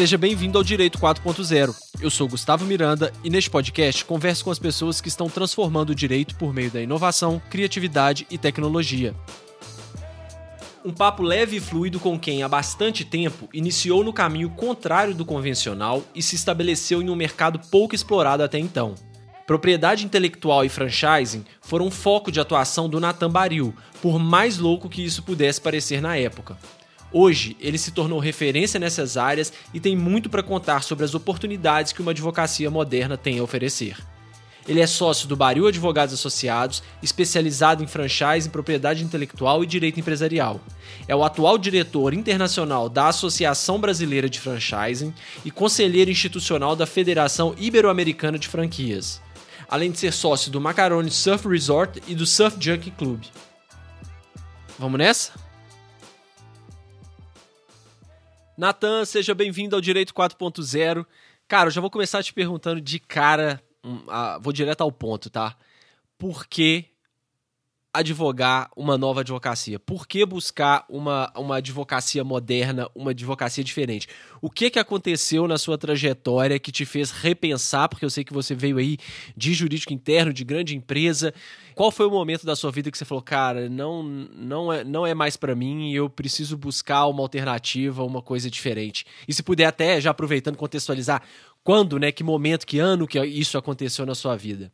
Seja bem-vindo ao Direito 4.0. Eu sou Gustavo Miranda e neste podcast converso com as pessoas que estão transformando o direito por meio da inovação, criatividade e tecnologia. Um papo leve e fluido com quem há bastante tempo iniciou no caminho contrário do convencional e se estabeleceu em um mercado pouco explorado até então. Propriedade intelectual e franchising foram foco de atuação do Natan Baril, por mais louco que isso pudesse parecer na época. Hoje, ele se tornou referência nessas áreas e tem muito para contar sobre as oportunidades que uma advocacia moderna tem a oferecer. Ele é sócio do Baril Advogados Associados, especializado em franchise, em propriedade intelectual e direito empresarial. É o atual diretor internacional da Associação Brasileira de Franchising e conselheiro institucional da Federação Ibero-Americana de Franquias. Além de ser sócio do Macaroni Surf Resort e do Surf Junkie Club. Vamos nessa? Natan, seja bem-vindo ao Direito 4.0. Cara, eu já vou começar te perguntando de cara, vou direto ao ponto, tá? Por que advogar uma nova advocacia? Por que buscar uma, uma advocacia moderna, uma advocacia diferente? O que, que aconteceu na sua trajetória que te fez repensar? Porque eu sei que você veio aí de jurídico interno, de grande empresa. Qual foi o momento da sua vida que você falou, cara, não, não, é, não é mais para mim e eu preciso buscar uma alternativa, uma coisa diferente? E se puder até, já aproveitando, contextualizar, quando, né, que momento, que ano que isso aconteceu na sua vida?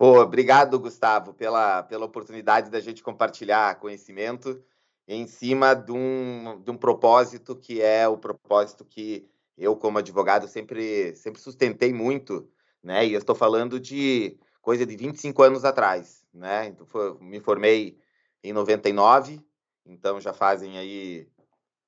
Pô, obrigado, Gustavo, pela, pela oportunidade da gente compartilhar conhecimento em cima de um, de um propósito que é o propósito que eu, como advogado, sempre, sempre sustentei muito, né? E eu estou falando de coisa de 25 anos atrás, né? Então, foi, me formei em 99, então já fazem aí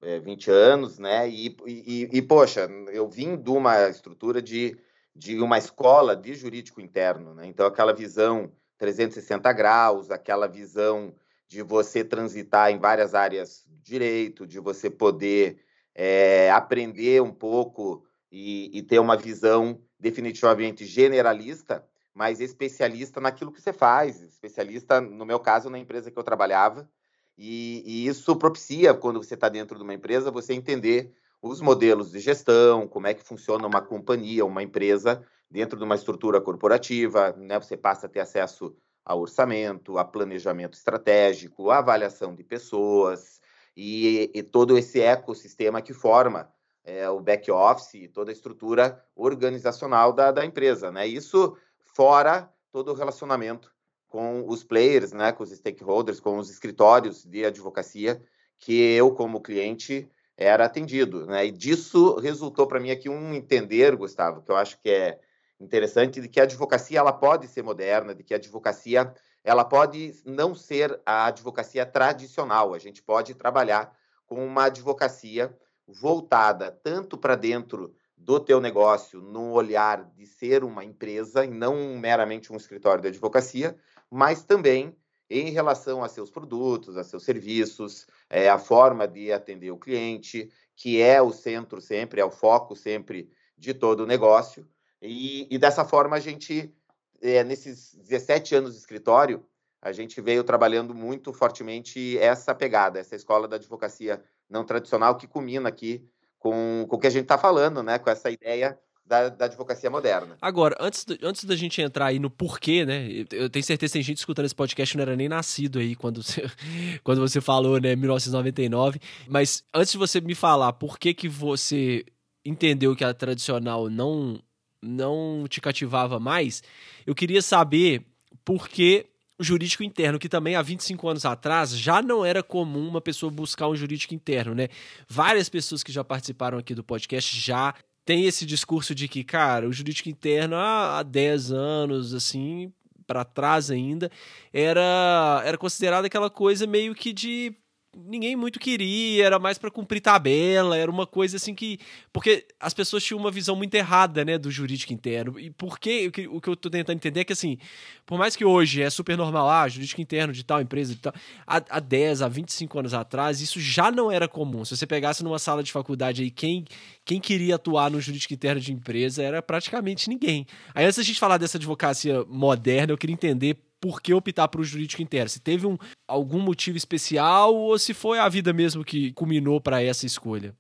é, 20 anos, né? E, e, e, poxa, eu vim de uma estrutura de de uma escola de jurídico interno. Né? Então, aquela visão 360 graus, aquela visão de você transitar em várias áreas do direito, de você poder é, aprender um pouco e, e, ter uma visão definitivamente generalista, mas especialista naquilo que você faz, especialista, no meu caso, na empresa que eu trabalhava. E, e isso propicia, quando você está dentro de uma empresa, você entender os modelos de gestão, como é que funciona uma companhia, uma empresa dentro de uma estrutura corporativa, né? Você passa a ter acesso a orçamento, a planejamento estratégico, a avaliação de pessoas e, e todo esse ecossistema que forma é, o back office, toda a estrutura organizacional da, da empresa, né? Isso fora todo o relacionamento com os players, né? Com os stakeholders, com os escritórios de advocacia que eu como cliente era atendido, né? E disso resultou para mim aqui um entender, Gustavo, que eu acho que é interessante de que a advocacia ela pode ser moderna, de que a advocacia ela pode não ser a advocacia tradicional. A gente pode trabalhar com uma advocacia voltada tanto para dentro do teu negócio, no olhar de ser uma empresa e não meramente um escritório de advocacia, mas também em relação a seus produtos, a seus serviços, é, a forma de atender o cliente, que é o centro sempre, é o foco sempre de todo o negócio. E, e dessa forma, a gente, é, nesses 17 anos de escritório, a gente veio trabalhando muito fortemente essa pegada, essa escola da advocacia não tradicional que culmina aqui com, com o que a gente está falando, né? com essa ideia da, da, advocacia moderna. Agora, antes, do, antes da gente entrar aí no porquê, né? Eu tenho certeza que tem gente escutando esse podcast que não era nem nascido aí quando você, quando você falou, né, 1999. Mas antes de você me falar por que, que você entendeu que a tradicional não, não te cativava mais, eu queria saber por que o jurídico interno, que também há 25 anos atrás já não era comum uma pessoa buscar um jurídico interno, né? Várias pessoas que já participaram aqui do podcast já tem esse discurso de que, cara, o jurídico interno há 10 anos, assim, para trás ainda, era, era considerado aquela coisa meio que de ninguém muito queria, era mais para cumprir tabela, era uma coisa assim que. Porque as pessoas tinham uma visão muito errada, né, do jurídico interno. E por que, o que, eu tô tentando entender é que, assim, por mais que hoje é super normal, ah, jurídico interno de tal empresa, de tal, há, há 10, há 25 anos atrás, isso já não era comum. Se você pegasse numa sala de faculdade aí, quem, quem queria atuar no jurídico interno de empresa era praticamente ninguém. Aí, antes da gente falar dessa advocacia moderna, eu queria entender por que optar para o jurídico interno? Se teve um, algum motivo especial ou se foi a vida mesmo que culminou para essa escolha?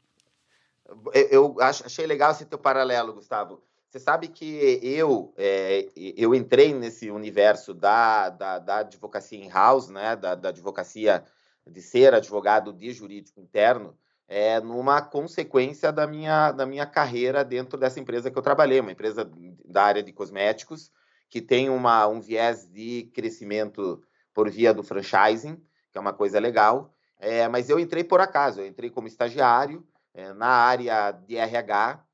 eu achei legal esse teu paralelo, Gustavo. Você sabe que eu é, eu entrei nesse universo da, da, da advocacia in-house, né, da, da, advocacia de ser advogado de jurídico interno, é, numa consequência da minha, da minha carreira dentro dessa empresa que eu trabalhei, uma empresa da área de cosméticos, que tem uma, um viés de crescimento por via do franchising, que é uma coisa legal, é, mas eu entrei por acaso, eu entrei como estagiário é, na área de RH,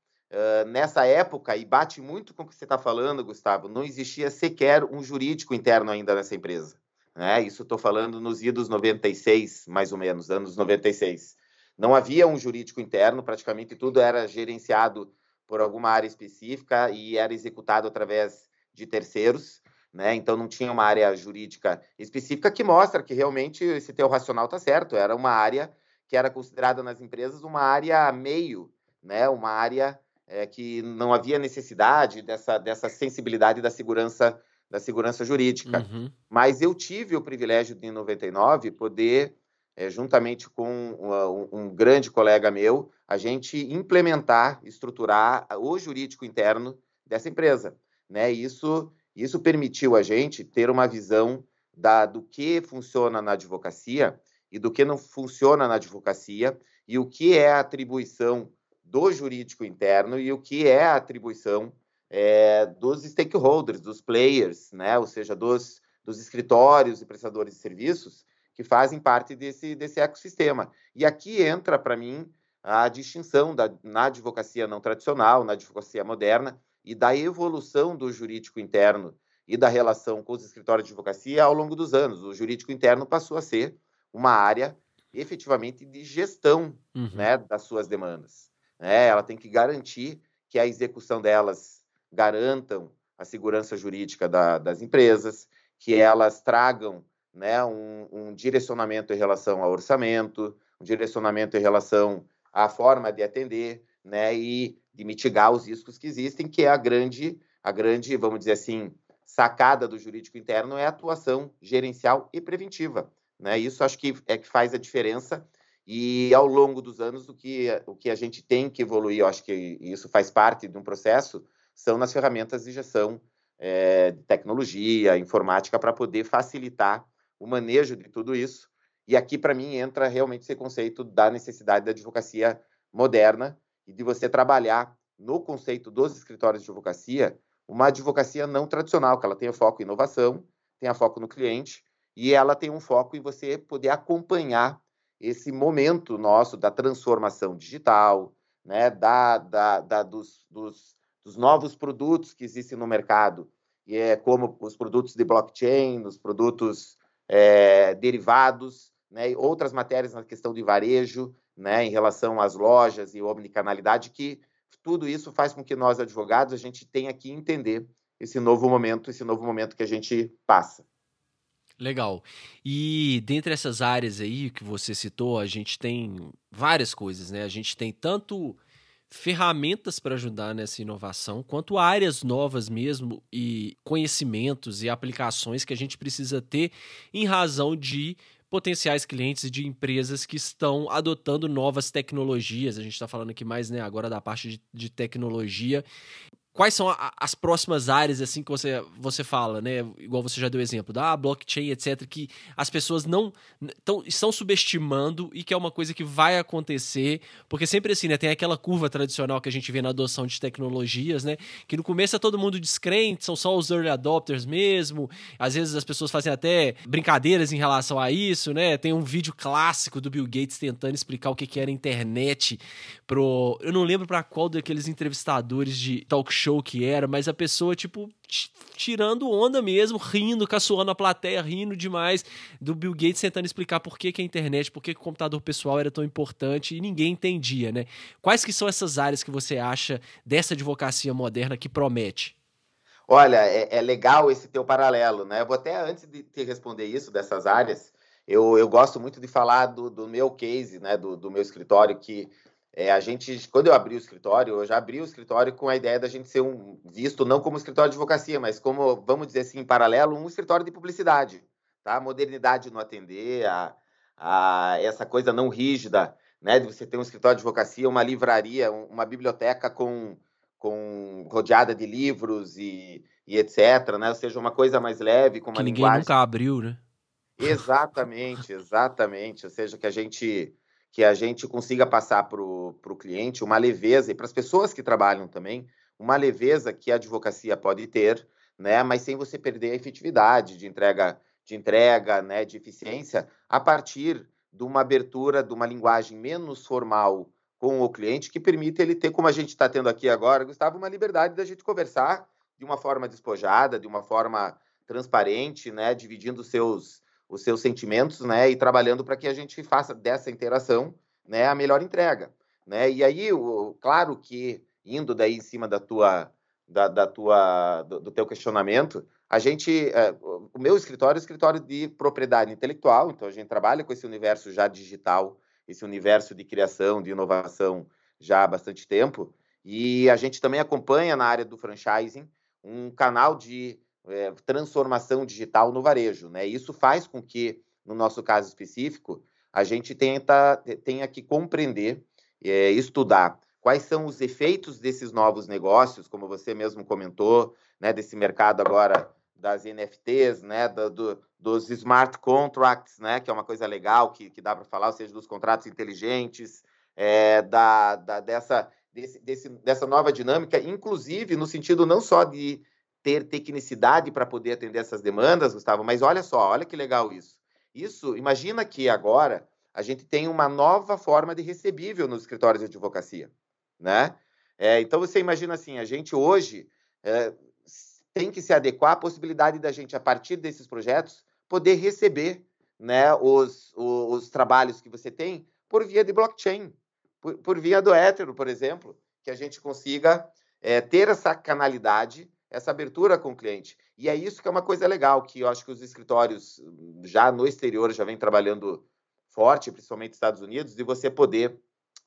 nessa época, e bate muito com o que você está falando, Gustavo, não existia sequer um jurídico interno ainda nessa empresa. Né? Isso estou falando nos idos 96, mais ou menos, anos 96. Não havia um jurídico interno, praticamente tudo era gerenciado por alguma área específica e era executado através de terceiros. Né? Então não tinha uma área jurídica específica que mostra que realmente esse teu racional está certo. Era uma área que era considerada nas empresas uma área meio, né? uma área é, que não havia necessidade dessa, dessa sensibilidade da segurança da segurança jurídica. Uhum. Mas eu tive o privilégio de, em 99, poder, é, juntamente com um, um, grande colega meu, a gente implementar, estruturar o jurídico interno dessa empresa. Né? Isso, isso permitiu a gente ter uma visão da, do que funciona na advocacia e do que não funciona na advocacia e o que é a atribuição do jurídico interno e o que é a atribuição é, dos stakeholders, dos players, né? ou seja, dos, dos escritórios e prestadores de serviços que fazem parte desse, desse ecossistema. E aqui entra, para mim, a distinção da, na advocacia não tradicional, na advocacia moderna, e da evolução do jurídico interno e da relação com os escritórios de advocacia ao longo dos anos. O jurídico interno passou a ser uma área efetivamente de gestão uhum. né, das suas demandas. Né? Ela tem que garantir que a execução delas garantam a segurança jurídica da, das empresas, que elas tragam né, um, um, direcionamento em relação ao orçamento, um direcionamento em relação à forma de atender, né, e de mitigar os riscos que existem, que é a grande, a grande, vamos dizer assim, sacada do jurídico interno é a atuação gerencial e preventiva. Né? Isso acho que é que faz a diferença e ao longo dos anos, o que, o que a gente tem que evoluir, eu acho que isso faz parte de um processo, são nas ferramentas de gestão é, de tecnologia, informática, para poder facilitar o manejo de tudo isso. E aqui, para mim, entra realmente esse conceito da necessidade da advocacia moderna e de você trabalhar no conceito dos escritórios de advocacia uma advocacia não tradicional, que ela tenha foco em inovação, tenha foco no cliente e ela tem um foco em você poder acompanhar esse momento nosso da transformação digital, né, da, da, da dos, dos, dos, novos produtos que existem no mercado, e é como os produtos de blockchain, os produtos é, derivados, né, outras matérias na questão de varejo, né, em relação às lojas e omnicanalidade, que tudo isso faz com que nós, advogados, a gente tenha que entender esse novo momento, esse novo momento que a gente passa. Legal. E dentre essas áreas aí que você citou, a gente tem várias coisas, né? A gente tem tanto ferramentas para ajudar nessa inovação, quanto áreas novas mesmo e conhecimentos e aplicações que a gente precisa ter em razão de potenciais clientes de empresas que estão adotando novas tecnologias. A gente está falando aqui mais né, agora da parte de, de tecnologia quais são a, as próximas áreas assim que você, você fala, né? Igual você já deu exemplo da blockchain, etc, que as pessoas não tão, estão subestimando e que é uma coisa que vai acontecer, porque sempre assim, né, tem aquela curva tradicional que a gente vê na adoção de tecnologias, né, que no começo é todo mundo descrente, são só os early adopters mesmo. Às vezes as pessoas fazem até brincadeiras em relação a isso, né? Tem um vídeo clássico do Bill Gates tentando explicar o que que era internet pro, eu não lembro para qual daqueles entrevistadores de talk show show que era, mas a pessoa, tipo, tirando onda mesmo, rindo, caçoando a plateia, rindo demais do Bill Gates tentando explicar por que, que a internet, por que, que o computador pessoal era tão importante e ninguém entendia, né? Quais que são essas áreas que você acha dessa advocacia moderna que promete? Olha, é, é legal esse teu paralelo, né? Eu vou até, antes de te responder isso, dessas áreas, eu, eu gosto muito de falar do, do meu case, né? Do, do meu escritório, que é, a gente, quando eu abri o escritório, eu já abri o escritório com a ideia da gente ser um visto não como escritório de advocacia, mas como, vamos dizer assim, em paralelo, um escritório de publicidade, tá? A modernidade no atender, a, a essa coisa não rígida né? De você ter um escritório de advocacia, uma livraria, uma biblioteca com, com rodeada de livros e, e etc, né? Ou seja, uma coisa mais leve, com uma que ninguém linguagem... nunca abriu, né? Exatamente, exatamente. Ou seja, que a gente que a gente consiga passar para o cliente uma leveza e para as pessoas que trabalham também uma leveza que a advocacia pode ter, né? Mas sem você perder a efetividade de entrega, de entrega, né? De eficiência a partir de uma abertura de uma linguagem menos formal com o cliente que permite ele ter, como a gente está tendo aqui agora, Gustavo, uma liberdade da gente conversar de uma forma despojada, de uma forma transparente, né? Dividindo seus os seus sentimentos, né, e trabalhando para que a gente faça dessa interação, né, a melhor entrega, né? E aí, o, claro que indo daí em cima da tua da, da tua do, do, teu questionamento, a gente é, o meu escritório é escritório de propriedade intelectual, então a gente trabalha com esse universo já digital, esse universo de criação, de inovação já há bastante tempo, e a gente também acompanha na área do franchising um canal de é, transformação digital no varejo. Né? Isso faz com que, no nosso caso específico, a gente tenta, tenha que compreender, é, estudar quais são os efeitos desses novos negócios, como você mesmo comentou, né, desse mercado agora das NFTs, né, do, do, dos smart contracts, né, que é uma coisa legal que, que dá para falar, ou seja, dos contratos inteligentes, é, da, da, dessa, desse, desse, dessa nova dinâmica, inclusive no sentido não só de ter tecnicidade para poder atender essas demandas, Gustavo, mas olha só, olha que legal isso. Isso, imagina que agora a gente tem uma nova forma de recebível nos escritórios de advocacia, né? É, então você imagina assim, a gente hoje é, tem que se adequar à possibilidade da gente, a partir desses projetos, poder receber né, os, os, os trabalhos que você tem por via de blockchain, por, por via do Ether, por exemplo, que a gente consiga é, ter essa canalidade essa abertura com o cliente. E é isso que é uma coisa legal, que eu acho que os escritórios já no exterior já vem trabalhando forte, principalmente nos Estados Unidos, de você poder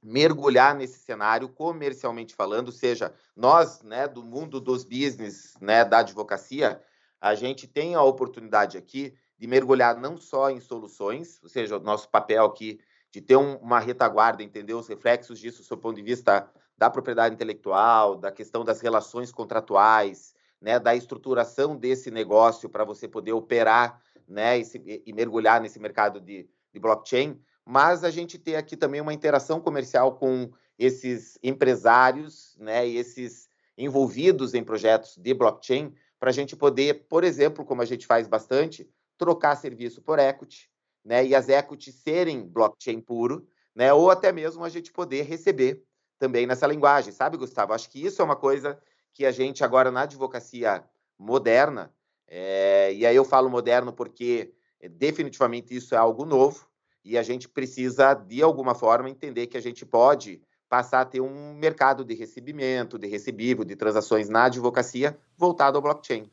mergulhar nesse cenário comercialmente falando, seja nós, né, do mundo dos business, né, da advocacia, a gente tem a oportunidade aqui de mergulhar não só em soluções, ou seja, o nosso papel aqui de ter um, uma retaguarda, entender os reflexos disso do ponto de vista da propriedade intelectual, da questão das relações contratuais, né, da estruturação desse negócio para você poder operar né, e, se, e, mergulhar nesse mercado de, de blockchain, mas a gente tem aqui também uma interação comercial com esses empresários né, e esses envolvidos em projetos de blockchain, para a gente poder, por exemplo, como a gente faz bastante, trocar serviço por equity, né, e as equities serem blockchain puro, né, ou até mesmo a gente poder receber também nessa linguagem, sabe, Gustavo? Acho que isso é uma coisa que a gente agora na advocacia moderna, é, e aí eu falo moderno porque eh, definitivamente isso é algo novo e a gente precisa, de alguma forma, entender que a gente pode passar a ter um mercado de recebimento, de recebível, de transações na advocacia voltado ao blockchain.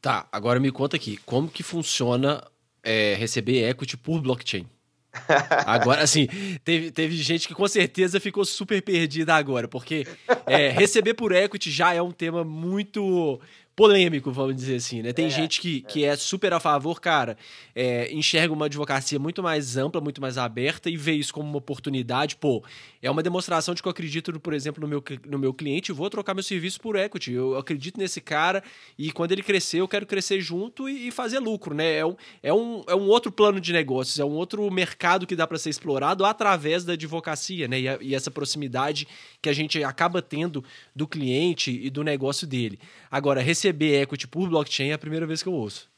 Tá, agora me conta aqui, como que funciona é, receber equity por blockchain? Agora, assim, teve, teve gente que com certeza ficou super perdida agora, porque é, receber por equity já é um tema muito polêmico, vamos dizer assim, né? Tem é, gente que, é. que é super a favor, cara, é, enxerga uma advocacia muito mais ampla, muito mais aberta e vê isso como uma oportunidade. Pô, é uma demonstração de que eu acredito, por exemplo, no meu, no meu cliente e vou trocar meu serviço por equity. Eu acredito nesse cara e quando ele crescer, eu quero crescer junto e, e fazer lucro, né? É um, é, um, é um outro plano de negócios, é um outro mercado que dá para ser explorado através da advocacia, né? E, a, e essa proximidade que a gente acaba tendo do cliente e do negócio dele. Agora, receber equity por blockchain é a primeira vez que eu ouço.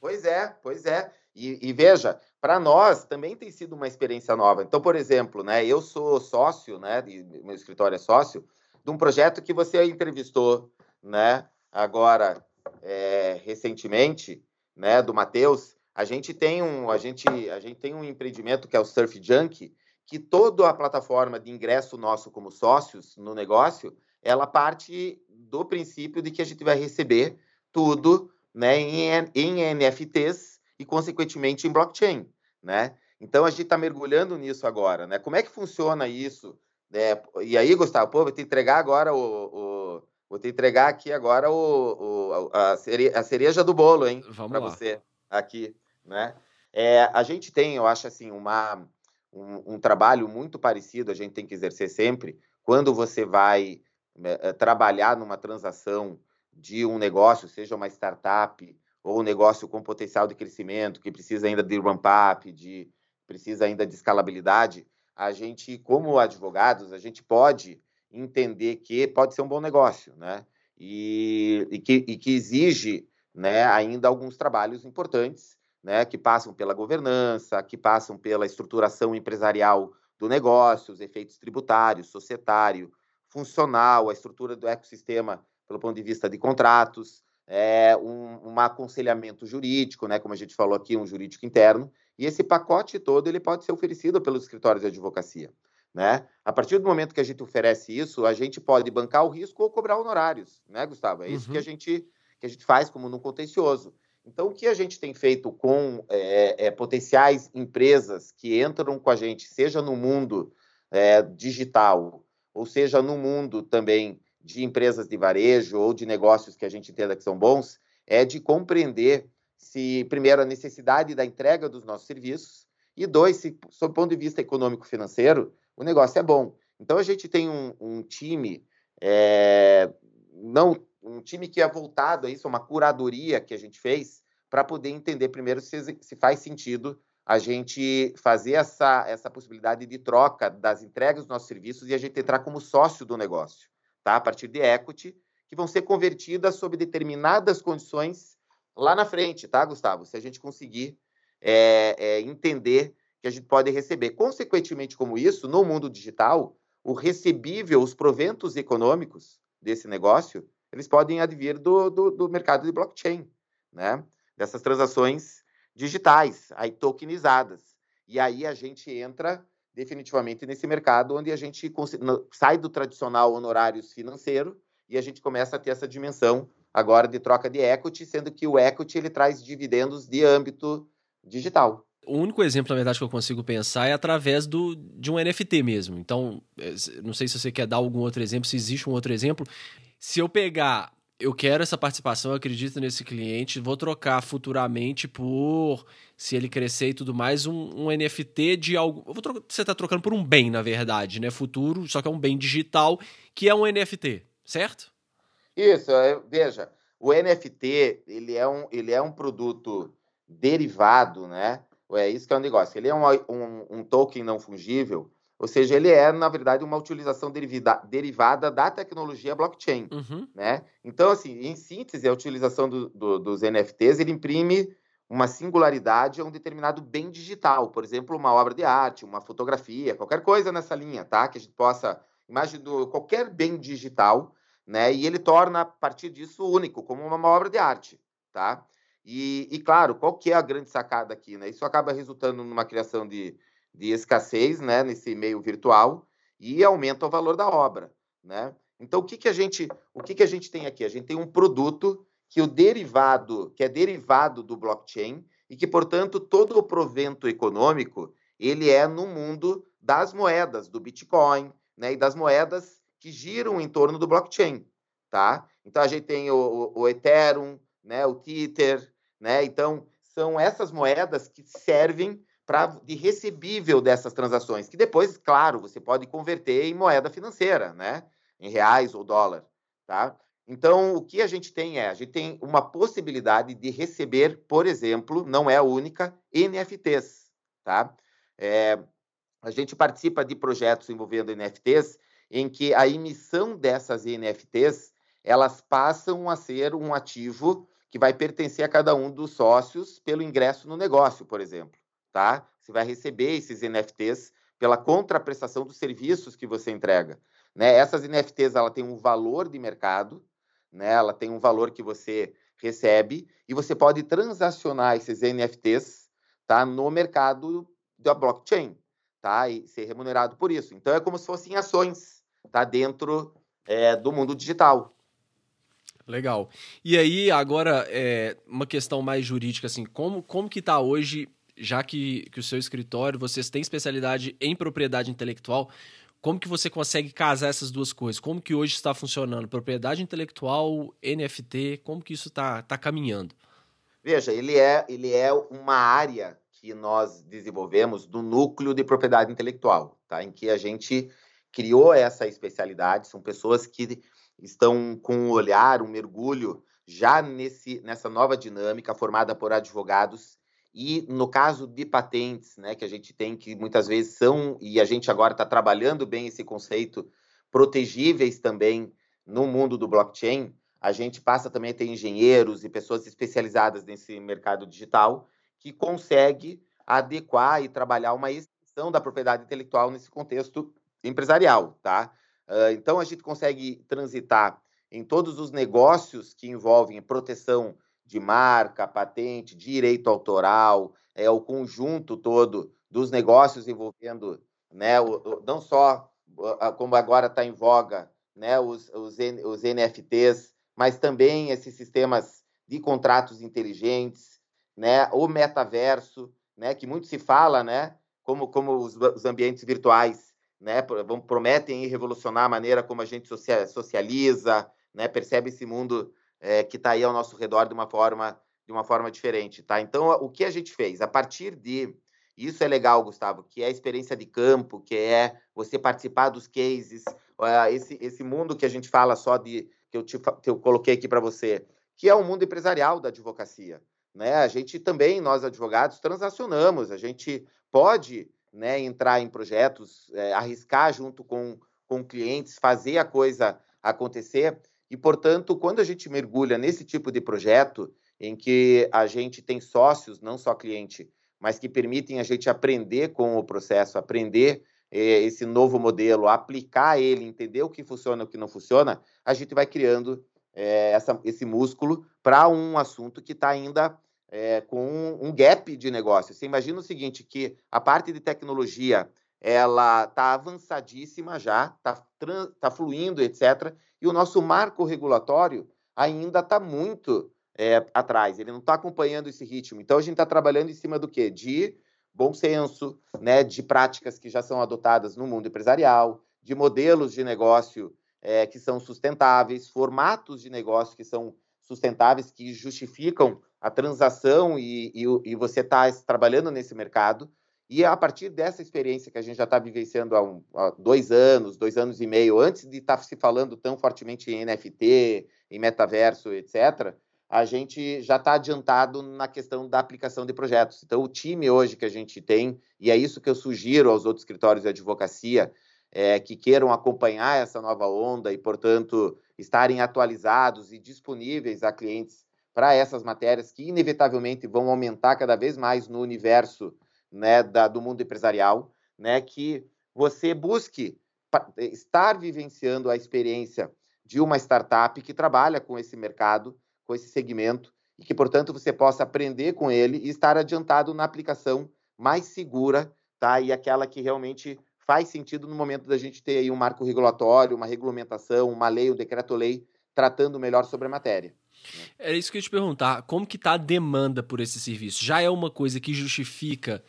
Pois é, pois é. E, e veja, para nós também tem sido uma experiência nova. Então, por exemplo, né, eu sou sócio, né, meu escritório é sócio, de um projeto que você entrevistou, né, agora é, recentemente, né, do Matheus. A gente tem um, a gente, a gente tem um empreendimento que é o Surf Junk, que toda a plataforma de ingresso nosso como sócios no negócio, ela parte do princípio de que a gente vai receber tudo né, em, em NFTs e, consequentemente, em blockchain. Né? Então, a gente está mergulhando nisso agora. Né? Como é que funciona isso? É, e aí, Gustavo, pô, vou te entregar agora o, o vou te entregar aqui agora o, o a, cereja, a, cereja, do bolo, hein? Para você aqui, né? É, a gente tem, eu acho assim, uma um, um, trabalho muito parecido, a gente tem que exercer sempre, quando você vai trabalhar numa transação de um negócio, seja uma startup ou um negócio com potencial de crescimento, que precisa ainda de ramp-up, de, precisa ainda de escalabilidade, a gente, como advogados, a gente pode entender que pode ser um bom negócio, né? E, e, que, e que exige né, ainda alguns trabalhos importantes, né, que passam pela governança, que passam pela estruturação empresarial do negócio, os efeitos tributários, societário, funcional, a estrutura do ecossistema pelo ponto de vista de contratos, é, um, um aconselhamento jurídico, né, como a gente falou aqui, um jurídico interno, e esse pacote todo ele pode ser oferecido pelos escritórios de advocacia. Né? A partir do momento que a gente oferece isso, a gente pode bancar o risco ou cobrar honorários, né, Gustavo? É isso uhum. que a gente que a gente faz como no contencioso. Então, o que a gente tem feito com é, é, potenciais empresas que entram com a gente, seja no mundo é, digital, ou seja no mundo também de empresas de varejo ou de negócios que a gente entenda que são bons, é de compreender se, primeiro, a necessidade da entrega dos nossos serviços, e dois, se, sob o ponto de vista econômico-financeiro, o negócio é bom. Então, a gente tem um, um time, é, não um time que é voltado a isso, uma curadoria que a gente fez, para poder entender primeiro se, se faz sentido a gente fazer essa, essa possibilidade de troca das entregas dos nossos serviços e a gente entrar como sócio do negócio tá? a partir de equity, que vão ser convertidas sob determinadas condições lá na frente, tá, Gustavo? Se a gente conseguir é, é, entender que a gente pode receber. Consequentemente, como isso, no mundo digital, o recebível, os proventos econômicos desse negócio, eles podem advir do, do, do mercado de blockchain, né? Dessas transações digitais, aí tokenizadas. E aí a gente entra definitivamente nesse mercado onde a gente sai do tradicional honorários financeiro e a gente começa a ter essa dimensão agora de troca de equity, sendo que o equity ele traz dividendos de âmbito digital. O único exemplo, na verdade, que eu consigo pensar é através do, de um NFT mesmo. Então, eh, não sei se você quer dar algum outro exemplo, se existe um outro exemplo. Se eu pegar eu quero essa participação, acredito nesse cliente, vou trocar futuramente por, se ele crescer e tudo mais, um, um NFT de algo. Trocar, você está trocando por um bem, na verdade, né? Futuro, só que é um bem digital, que é um NFT, certo? Isso, veja, o NFT ele é um, ele é um produto derivado, né? É isso que é um negócio. Ele é um, um, um token não fungível ou seja, ele é, na verdade, uma utilização derivada, derivada da tecnologia blockchain. Uhum. Né? Então, assim, em síntese, a utilização do, do, dos NFTs ele imprime uma singularidade a um determinado bem digital, por exemplo, uma obra de arte, uma fotografia, qualquer coisa nessa linha, tá? Que a gente possa imaginar qualquer bem digital, né? E ele torna a partir disso único, como uma obra de arte, tá? E, e claro, qual que é a grande sacada aqui, né? Isso acaba resultando numa criação de de escassez, né, nesse meio virtual e aumenta o valor da obra, né? Então o que que a gente, o que que a gente tem aqui? A gente tem um produto que o derivado, que é derivado do blockchain e que, portanto, todo o provento econômico, ele é no mundo das moedas, do Bitcoin, né, e das moedas que giram em torno do blockchain, tá? Então a gente tem o, o Ethereum, né, o Tether, né? Então são essas moedas que servem pra, de recebível dessas transações, que depois, claro, você pode converter em moeda financeira, né? Em reais ou dólar, tá? Então, o que a gente tem é, a gente tem uma possibilidade de receber, por exemplo, não é a única, NFTs, tá? É, a gente participa de projetos envolvendo NFTs em que a emissão dessas NFTs, elas passam a ser um ativo que vai pertencer a cada um dos sócios pelo ingresso no negócio, por exemplo tá? Você vai receber esses NFTs pela contraprestação dos serviços que você entrega. Né? Essas NFTs ela tem um valor de mercado, né? ela tem um valor que você recebe e você pode transacionar esses NFTs tá? no mercado da blockchain tá? e ser remunerado por isso. Então é como se fossem ações tá? dentro é, do mundo digital. Legal. E aí, agora, é, uma questão mais jurídica, assim, como, como que está hoje já que, que o seu escritório, vocês têm especialidade em propriedade intelectual, como que você consegue casar essas duas coisas? Como que hoje está funcionando? Propriedade intelectual, NFT, como que isso está tá caminhando? Veja, ele é, ele é uma área que nós desenvolvemos do núcleo de propriedade intelectual, tá? Em que a gente criou essa especialidade, são pessoas que estão com um olhar, um mergulho já nesse, nessa nova dinâmica formada por advogados e no caso de patentes, né, que a gente tem que muitas vezes são e a gente agora está trabalhando bem esse conceito protegíveis também no mundo do blockchain, a gente passa também a ter engenheiros e pessoas especializadas nesse mercado digital que consegue adequar e trabalhar uma extensão da propriedade intelectual nesse contexto empresarial, tá? Uh, então a gente consegue transitar em todos os negócios que envolvem proteção de marca, patente, direito autoral, é o conjunto todo dos negócios envolvendo, né, o, não só como agora está em voga, né, os, os, os NFTs, mas também esses sistemas de contratos inteligentes, né, o metaverso, né, que muito se fala, né, como, como os, os ambientes virtuais, né, prometem revolucionar a maneira como a gente socializa, né, percebe esse mundo é, que está aí ao nosso redor de uma forma de uma forma diferente, tá? Então, o que a gente fez? A partir de isso é legal, Gustavo, que é a experiência de campo, que é você participar dos cases, esse, esse mundo que a gente fala só de que eu, te, que eu coloquei aqui para você, que é o mundo empresarial da advocacia. Né? A gente também, nós advogados, transacionamos, a gente pode né, entrar em projetos, é, arriscar junto com, com clientes, fazer a coisa acontecer. E, portanto, quando a gente mergulha nesse tipo de projeto, em que a gente tem sócios, não só cliente, mas que permitem a gente aprender com o processo, aprender eh, esse novo modelo, aplicar ele, entender o que funciona e o que não funciona, a gente vai criando eh, essa, esse músculo para um assunto que está ainda eh, com um, um, gap de negócio. Você imagina o seguinte, que a parte de tecnologia ela está avançadíssima já, está tá fluindo, etc. E o nosso marco regulatório ainda está muito é, atrás, ele não está acompanhando esse ritmo. Então a gente está trabalhando em cima do quê? De bom senso, né, de práticas que já são adotadas no mundo empresarial, de modelos de negócio é, que são sustentáveis, formatos de negócio que são sustentáveis, que justificam a transação e, e, e você está trabalhando nesse mercado. E a partir dessa experiência que a gente já está vivenciando há, um, há, dois anos, dois anos e meio, antes de estar tá se falando tão fortemente em NFT, em metaverso, etc., a gente já está adiantado na questão da aplicação de projetos. Então, o time hoje que a gente tem, e é isso que eu sugiro aos outros escritórios de advocacia, é, que queiram acompanhar essa nova onda e, portanto, estarem atualizados e disponíveis a clientes para essas matérias que, inevitavelmente, vão aumentar cada vez mais no universo né, da, do mundo empresarial, né, que você busque estar vivenciando a experiência de uma startup que trabalha com esse mercado com esse segmento e que, portanto, você possa aprender com ele e estar adiantado na aplicação mais segura, tá? E aquela que realmente faz sentido no momento da gente ter aí um marco regulatório, uma regulamentação, uma lei, um decreto-lei tratando melhor sobre a matéria. Era isso que eu ia te perguntar. Como que está a demanda por esse serviço? Já é uma coisa que justifica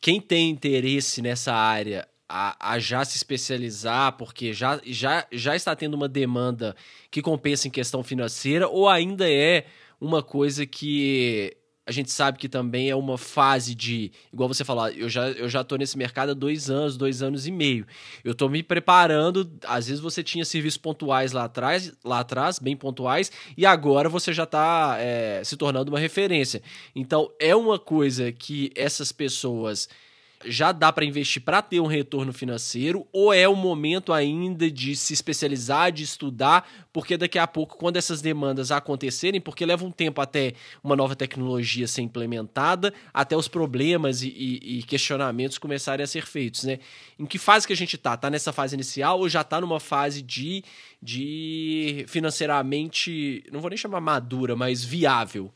quem tem interesse nessa área a, a, já se especializar, porque já, já, já está tendo uma demanda que compensa em questão financeira, ou ainda é uma coisa que a gente sabe que também é uma fase de. Igual você falou, eu já, eu já tô nesse mercado há dois anos, dois anos e meio. Eu tô me preparando. Às vezes você tinha serviços pontuais lá atrás, lá atrás, bem pontuais, e agora você já está é, se tornando uma referência. Então é uma coisa que essas pessoas já dá para investir para ter um retorno financeiro ou é o momento ainda de se especializar, de estudar, porque daqui a pouco, quando essas demandas acontecerem, porque leva um tempo até uma nova tecnologia ser implementada, até os problemas e, e, e questionamentos começarem a ser feitos, né? Em que fase que a gente tá? Tá nessa fase inicial ou já tá numa fase de, de financeiramente, não vou nem chamar madura, mas viável?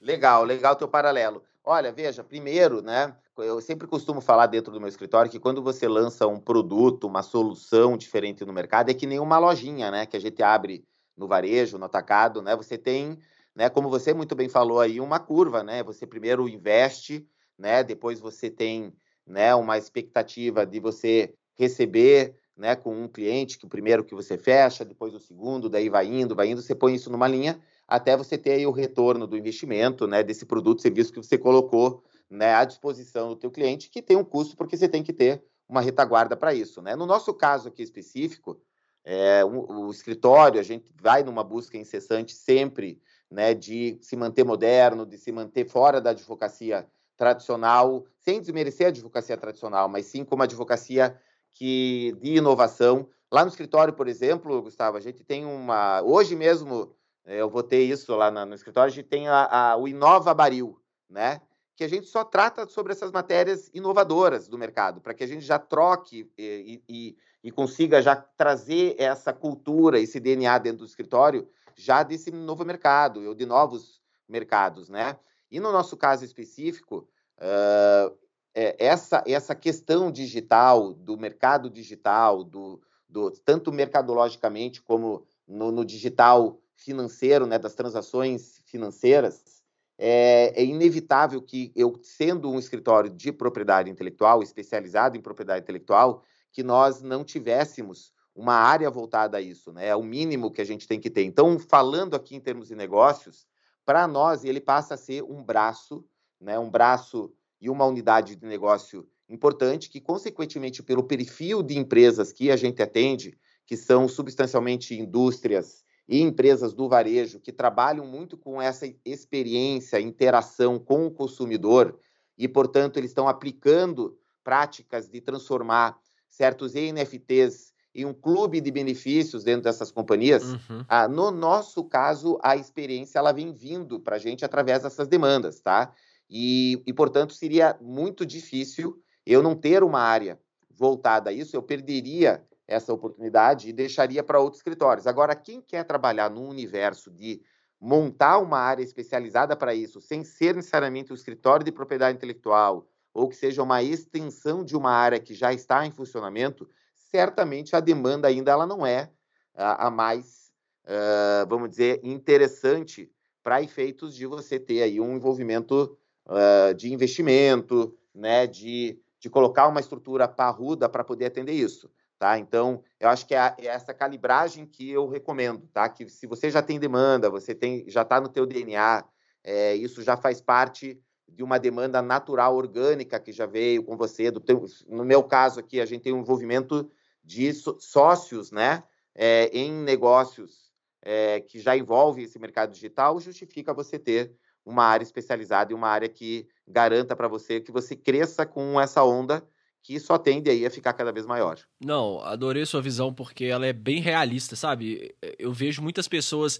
Legal, legal teu paralelo. Olha, veja, primeiro, né? Eu sempre costumo falar dentro do meu escritório que quando você lança um produto, uma solução diferente no mercado, é que nem uma lojinha, né? Que a gente abre no varejo, no atacado, né? Você tem, né? Como você muito bem falou aí, uma curva, né? Você primeiro investe, né? Depois você tem, né? Uma expectativa de você receber, né? Com um cliente que o primeiro que você fecha, depois o segundo, daí vai indo, vai indo. Você põe isso numa linha até você ter o retorno do investimento, né, desse produto, serviço que você colocou né, à disposição do teu cliente, que tem um custo, porque você tem que ter uma retaguarda para isso. Né? No nosso caso aqui específico, é, o, o, escritório, a gente vai numa busca incessante sempre né, de se manter moderno, de se manter fora da advocacia tradicional, sem desmerecer a advocacia tradicional, mas sim como advocacia que de inovação. Lá no escritório, por exemplo, Gustavo, a gente tem uma. Hoje mesmo, é, eu votei isso lá no escritório, a gente tem a, a, o Inova Baril, né? que a gente só trata sobre essas matérias inovadoras do mercado, para que a gente já troque e, e, e, consiga já trazer essa cultura, esse DNA dentro do escritório, já desse novo mercado, ou de novos mercados, né? E no nosso caso específico, uh, essa, essa questão digital, do mercado digital, do, do tanto mercadologicamente como no, no digital financeiro, né, das transações financeiras, é, é, inevitável que eu, sendo um escritório de propriedade intelectual, especializado em propriedade intelectual, que nós não tivéssemos uma área voltada a isso, né? É o mínimo que a gente tem que ter. Então, falando aqui em termos de negócios, para nós ele passa a ser um braço, né? Um braço e uma unidade de negócio importante que, consequentemente, pelo perfil de empresas que a gente atende, que são substancialmente indústrias e empresas do varejo que trabalham muito com essa experiência, interação com o consumidor e, portanto, eles estão aplicando práticas de transformar certos NFTs em um clube de benefícios dentro dessas companhias. Uhum. Ah, no nosso caso, a experiência ela vem vindo para a gente através dessas demandas, tá? E, e, portanto, seria muito difícil eu não ter uma área voltada a isso, eu perderia essa oportunidade e deixaria para outros escritórios. Agora, quem quer trabalhar no universo de montar uma área especializada para isso, sem ser necessariamente o escritório de propriedade intelectual, ou que seja uma extensão de uma área que já está em funcionamento, certamente a demanda ainda ela não é a, a mais, uh, vamos dizer, interessante para efeitos de você ter aí um envolvimento uh, de investimento, né, de, de colocar uma estrutura parruda para poder atender isso. Tá? Então, eu acho que é, é, essa calibragem que eu recomendo, tá? Que se você já tem demanda, você tem, já está no teu DNA, é, isso já faz parte de uma demanda natural, orgânica que já veio com você. Teu, no meu caso aqui, a gente tem um envolvimento de sócios, né? É, em negócios é, que já envolve esse mercado digital, justifica você ter uma área especializada e uma área que garanta para você que você cresça com essa onda que só tende aí a ficar cada vez maior. Não, adorei sua visão porque ela é bem realista, sabe? Eu vejo muitas pessoas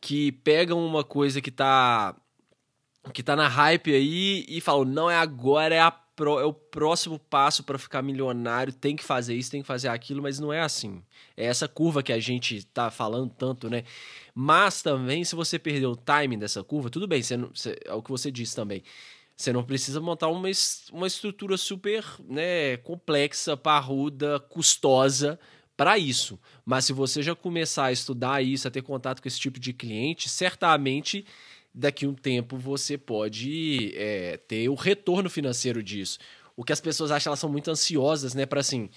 que pegam uma coisa que tá que tá na hype aí e falam, não é agora, é, a é o próximo passo para ficar milionário, tem que fazer isso, tem que fazer aquilo, mas não é assim. É essa curva que a gente tá falando tanto, né? Mas também, se você perder o timing dessa curva, tudo bem, você, é o que você disse também você não precisa montar uma, uma estrutura super né, complexa, parruda, custosa para isso. Mas se você já começar a estudar isso, a ter contato com esse tipo de cliente, certamente daqui a um tempo você pode é, ter o retorno financeiro disso. O que as pessoas acham, elas são muito ansiosas, né? Para assim,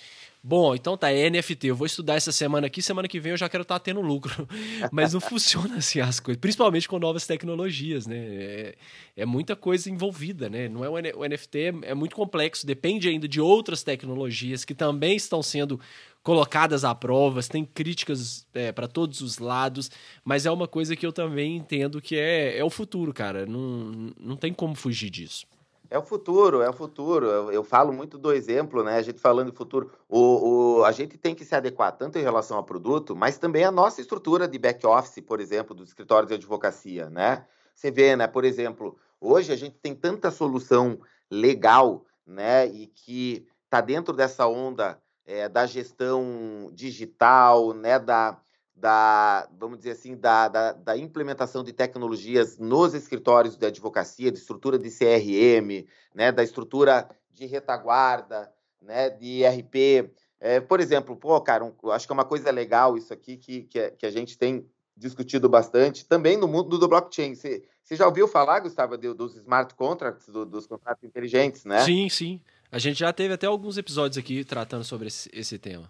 Bom, então tá, é NFT. Eu vou estudar essa semana aqui, semana que vem eu já quero estar tá tendo lucro. Mas não funciona assim as coisas, principalmente com novas tecnologias, né? É, é muita coisa envolvida, né? Não é o, o NFT é, é muito complexo, depende ainda de outras tecnologias que também estão sendo colocadas à prova, tem críticas é, para todos os lados, mas é uma coisa que eu também entendo que é, é o futuro, cara. Não, não tem como fugir disso. É o futuro, é o futuro. Eu, eu, falo muito do exemplo, né? A gente falando de futuro. O, o, a gente tem que se adequar tanto em relação ao produto, mas também a nossa estrutura de back-office, por exemplo, dos escritórios de advocacia, né? Você vê, né? Por exemplo, hoje a gente tem tanta solução legal, né? E que está dentro dessa onda é, da gestão digital, né? Da, da, vamos dizer assim, da, da, da, implementação de tecnologias nos escritórios de advocacia, de estrutura de CRM, né, da estrutura de retaguarda, né, de RP. É, por exemplo, pô, cara, um, acho que é uma coisa legal isso aqui que, que, que, a gente tem discutido bastante, também no mundo do blockchain. Você, você já ouviu falar, Gustavo, de, dos smart contracts, do, dos contratos inteligentes, né? Sim, sim. A gente já teve até alguns episódios aqui tratando sobre esse, esse tema.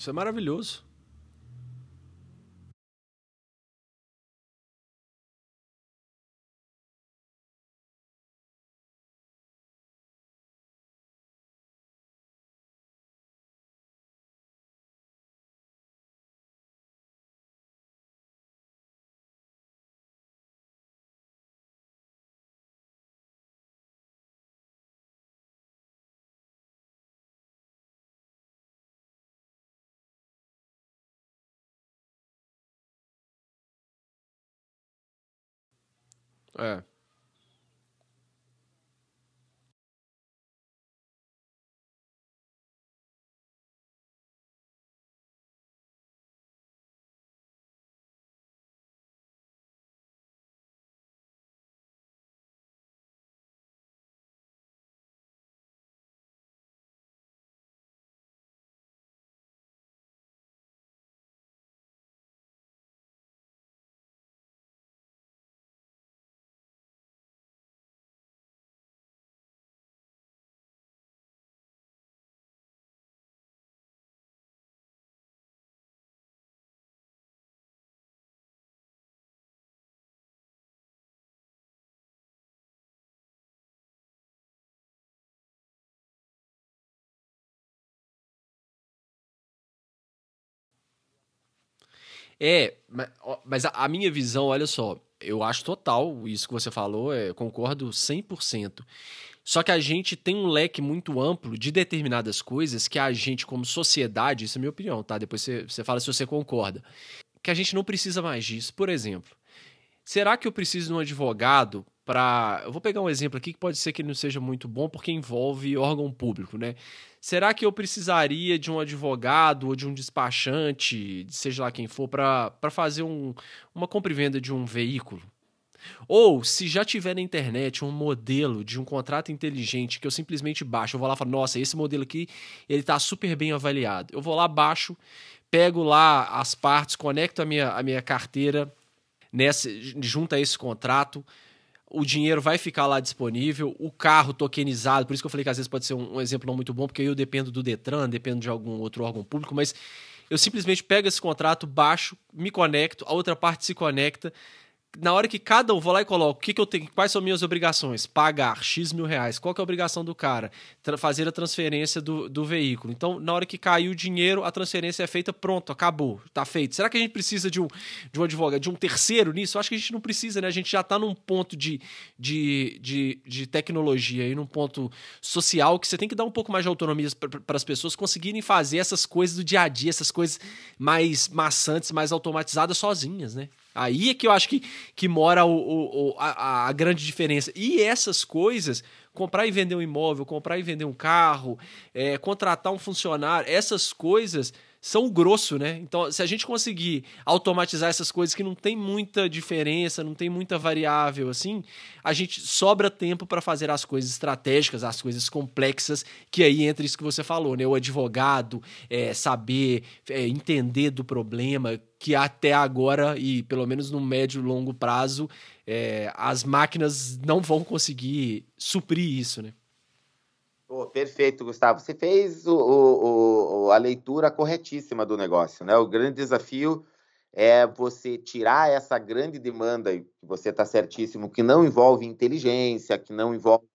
Isso é maravilhoso. É. É, mas a minha visão, olha só, eu acho total isso que você falou, é, concordo 100%. Só que a gente tem um leque muito amplo de determinadas coisas que a gente, como sociedade, isso é minha opinião, tá? Depois você, você fala se você concorda. Que a gente não precisa mais disso. Por exemplo, será que eu preciso de um advogado para. Eu vou pegar um exemplo aqui que pode ser que ele não seja muito bom porque envolve órgão público, né? Será que eu precisaria de um advogado ou de um despachante, seja lá quem for, para fazer um, uma compra e venda de um veículo? Ou, se já tiver na internet um modelo de um contrato inteligente que eu simplesmente baixo, eu vou lá e falo, nossa, esse modelo aqui, ele está super bem avaliado. Eu vou lá, baixo, pego lá as partes, conecto a minha, a minha carteira nessa, junto a esse contrato, o dinheiro vai ficar lá disponível, o carro tokenizado, por isso que eu falei que às vezes pode ser um, um exemplo não muito bom, porque eu dependo do Detran, dependo de algum outro órgão público, mas eu simplesmente pego esse contrato, baixo, me conecto, a outra parte se conecta, na hora que cada um vou lá e coloco o que, que eu tenho, quais são minhas obrigações, pagar X mil reais, qual que é a obrigação do cara? fazer a transferência do, do veículo. Então, na hora que caiu o dinheiro, a transferência é feita, pronto, acabou, tá feito. Será que a gente precisa de um, de um advogado, de um terceiro nisso? Eu acho que a gente não precisa, né? A gente já está num ponto de, de, de, de tecnologia e num ponto social que você tem que dar um pouco mais de autonomia para as pessoas conseguirem fazer essas coisas do dia a dia, essas coisas mais maçantes, mais automatizadas sozinhas, né? Aí é que eu acho que, que mora o, o, a, a grande diferença. E essas coisas, comprar e vender um imóvel, comprar e vender um carro, é, contratar um funcionário, essas coisas são grosso, né? Então, se a gente conseguir automatizar essas coisas que não tem muita diferença, não tem muita variável assim, a gente sobra tempo para fazer as coisas estratégicas, as coisas complexas, que aí entra isso que você falou, né? O advogado é, saber é, entender do problema, que até agora, e pelo menos no médio e longo prazo, é, as máquinas não vão conseguir suprir isso, né? Perfeito, Gustavo. Você fez o, o, o, a leitura corretíssima do negócio, né? O grande desafio é você tirar essa grande demanda, que você está certíssimo, que não envolve inteligência, que não envolve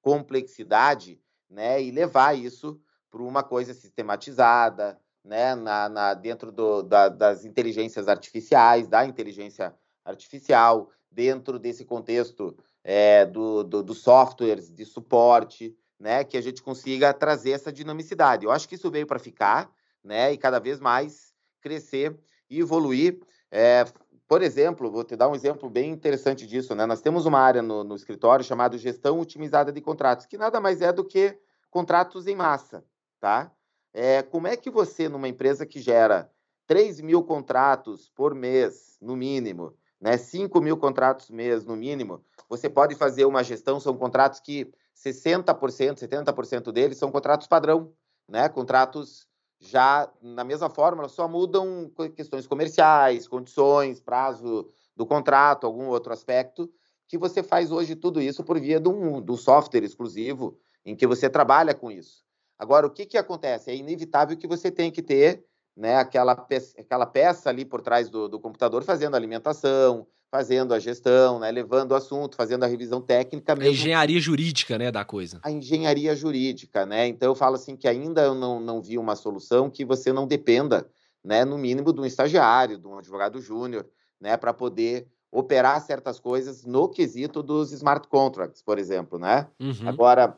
complexidade, né? E levar isso para uma coisa sistematizada, né? Na, na dentro do, da, das inteligências artificiais, da inteligência artificial, dentro desse contexto é, do, do, dos softwares de suporte, né, que a gente consiga trazer essa dinamicidade. Eu acho que isso veio para ficar, né, e cada vez mais crescer e evoluir. É, por exemplo, vou te dar um exemplo bem interessante disso, né? Nós temos uma área no, no escritório chamada gestão otimizada de contratos, que nada mais é do que contratos em massa, tá? É, como é que você, numa empresa que gera 3 mil contratos por mês, no mínimo, né, 5 mil contratos mês, no mínimo, você pode fazer uma gestão, são contratos que 60%, 70% deles são contratos padrão, né? Contratos já na mesma fórmula, só mudam questões comerciais, condições, prazo do contrato, algum outro aspecto, que você faz hoje tudo isso por via de um, do software exclusivo em que você trabalha com isso. Agora, o que, que acontece? É inevitável que você tenha que ter né, aquela, peça, aquela peça ali por trás do, do computador fazendo a alimentação, fazendo a gestão, né, levando o assunto, fazendo a revisão técnica. Mesmo. A engenharia jurídica, né, da coisa. A engenharia jurídica, né? Então eu falo assim que ainda eu não, não vi uma solução que você não dependa, né, no mínimo de um estagiário, de um advogado júnior, né, para poder operar certas coisas no quesito dos smart contracts, por exemplo, né? Uhum. Agora,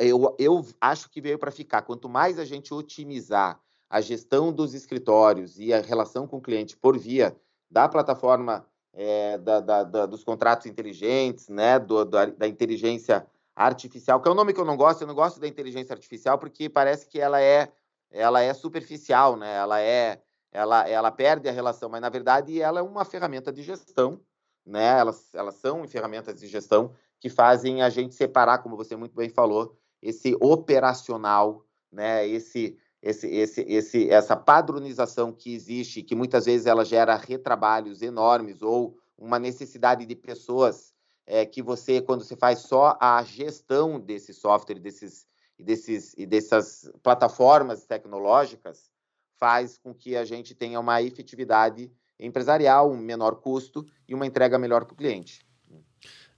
eu, eu acho que veio para ficar. Quanto mais a gente otimizar a gestão dos escritórios e a relação com o cliente por via da plataforma é, da, da, da, dos contratos inteligentes, né, do, da, inteligência artificial, que é um nome que eu não gosto, eu não gosto da inteligência artificial porque parece que ela é, ela é superficial, né, ela é, ela, ela perde a relação, mas na verdade ela é uma ferramenta de gestão, né, elas, elas são ferramentas de gestão que fazem a gente separar, como você muito bem falou, esse operacional, né, esse esse, esse, esse, essa padronização que existe, que muitas vezes ela gera retrabalhos enormes ou uma necessidade de pessoas é, que você, quando você faz só a gestão desse software, desses, desses, e dessas plataformas tecnológicas, faz com que a gente tenha uma efetividade empresarial, um menor custo e uma entrega melhor para o cliente.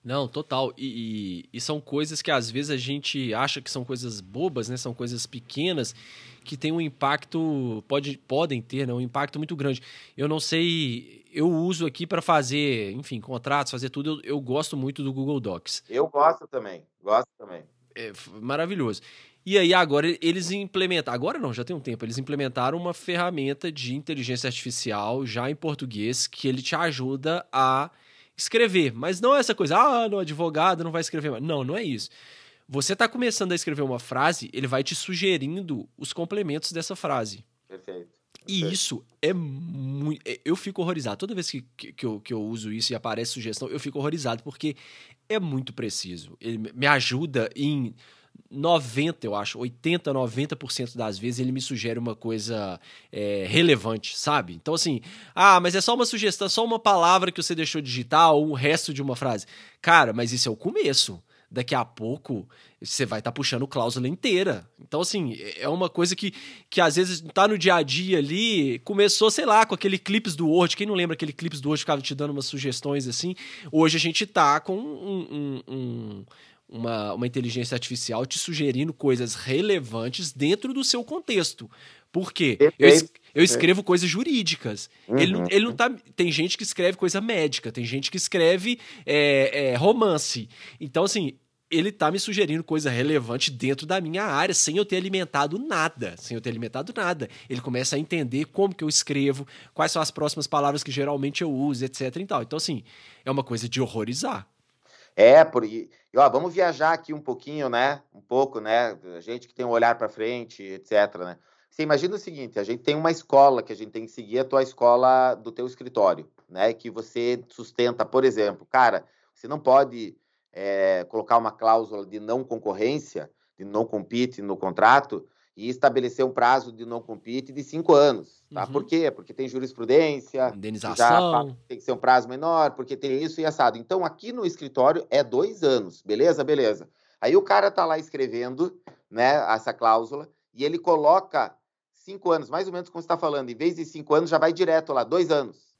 Não, total. E, e, e, são coisas que às vezes a gente acha que são coisas bobas, né? São coisas pequenas que têm um impacto, pode, podem ter, né? um impacto muito grande. Eu não sei, eu uso aqui para fazer, enfim, contratos, fazer tudo. Eu, eu, gosto muito do Google Docs. Eu gosto também, gosto também. É maravilhoso. E aí agora eles implementaram, agora não, já tem um tempo, eles implementaram uma ferramenta de inteligência artificial já em português que ele te ajuda a escrever. Mas não é essa coisa, ah, no advogado não vai escrever mais. Não, não é isso. Você está começando a escrever uma frase, ele vai te sugerindo os complementos dessa frase. Perfeito. E isso é muito. É, eu fico horrorizado. Toda vez que, que, que, eu, que eu uso isso e aparece sugestão, eu fico horrorizado, porque é muito preciso. Ele me ajuda em 90, eu acho, 80, 90% das vezes ele me sugere uma coisa é, relevante, sabe? Então, assim, ah, mas é só uma sugestão, só uma palavra que você deixou digitar ou o resto de uma frase. Cara, mas isso é o começo. Daqui a pouco você vai estar tá puxando cláusula inteira. Então, assim, é, é uma coisa que, que às vezes tá no dia a dia ali. Começou, sei lá, com aquele clipes do Word. Quem não lembra aquele clipes do Word ficava te dando umas sugestões assim? Hoje a gente tá com um, um, um uma, uma inteligência artificial te sugerindo coisas relevantes dentro do seu contexto. Por quê? Eu, es eu escrevo coisas jurídicas. Uhum. Ele, ele não tá. Tem gente que escreve coisa médica, tem gente que escreve é, é, romance. Então, assim, ele tá me sugerindo coisa relevante dentro da minha área, sem eu ter alimentado nada, sem eu ter alimentado nada. Ele começa a entender como que eu escrevo, quais são as próximas palavras que geralmente eu uso, etc e tal. Então, assim, é uma coisa de horrorizar. É, por e, ó, vamos viajar aqui um pouquinho, né? Um pouco, né? A gente que tem um olhar para frente, etc, né? Você imagina o seguinte, a gente tem uma escola que a gente tem que seguir a tua escola do teu escritório, né? Que você sustenta, por exemplo, cara, você não pode é, colocar uma cláusula de não concorrência, de não compete no contrato, e estabelecer um prazo de não compete de cinco anos. Tá? Uhum. Por quê? Porque tem jurisprudência, indenização, já tem que ser um prazo menor, porque tem isso e assado. Então, aqui no escritório é dois anos, beleza? Beleza. Aí o cara tá lá escrevendo né, essa cláusula e ele coloca cinco anos, mais ou menos como você está falando, em vez de cinco anos, já vai direto lá, dois anos.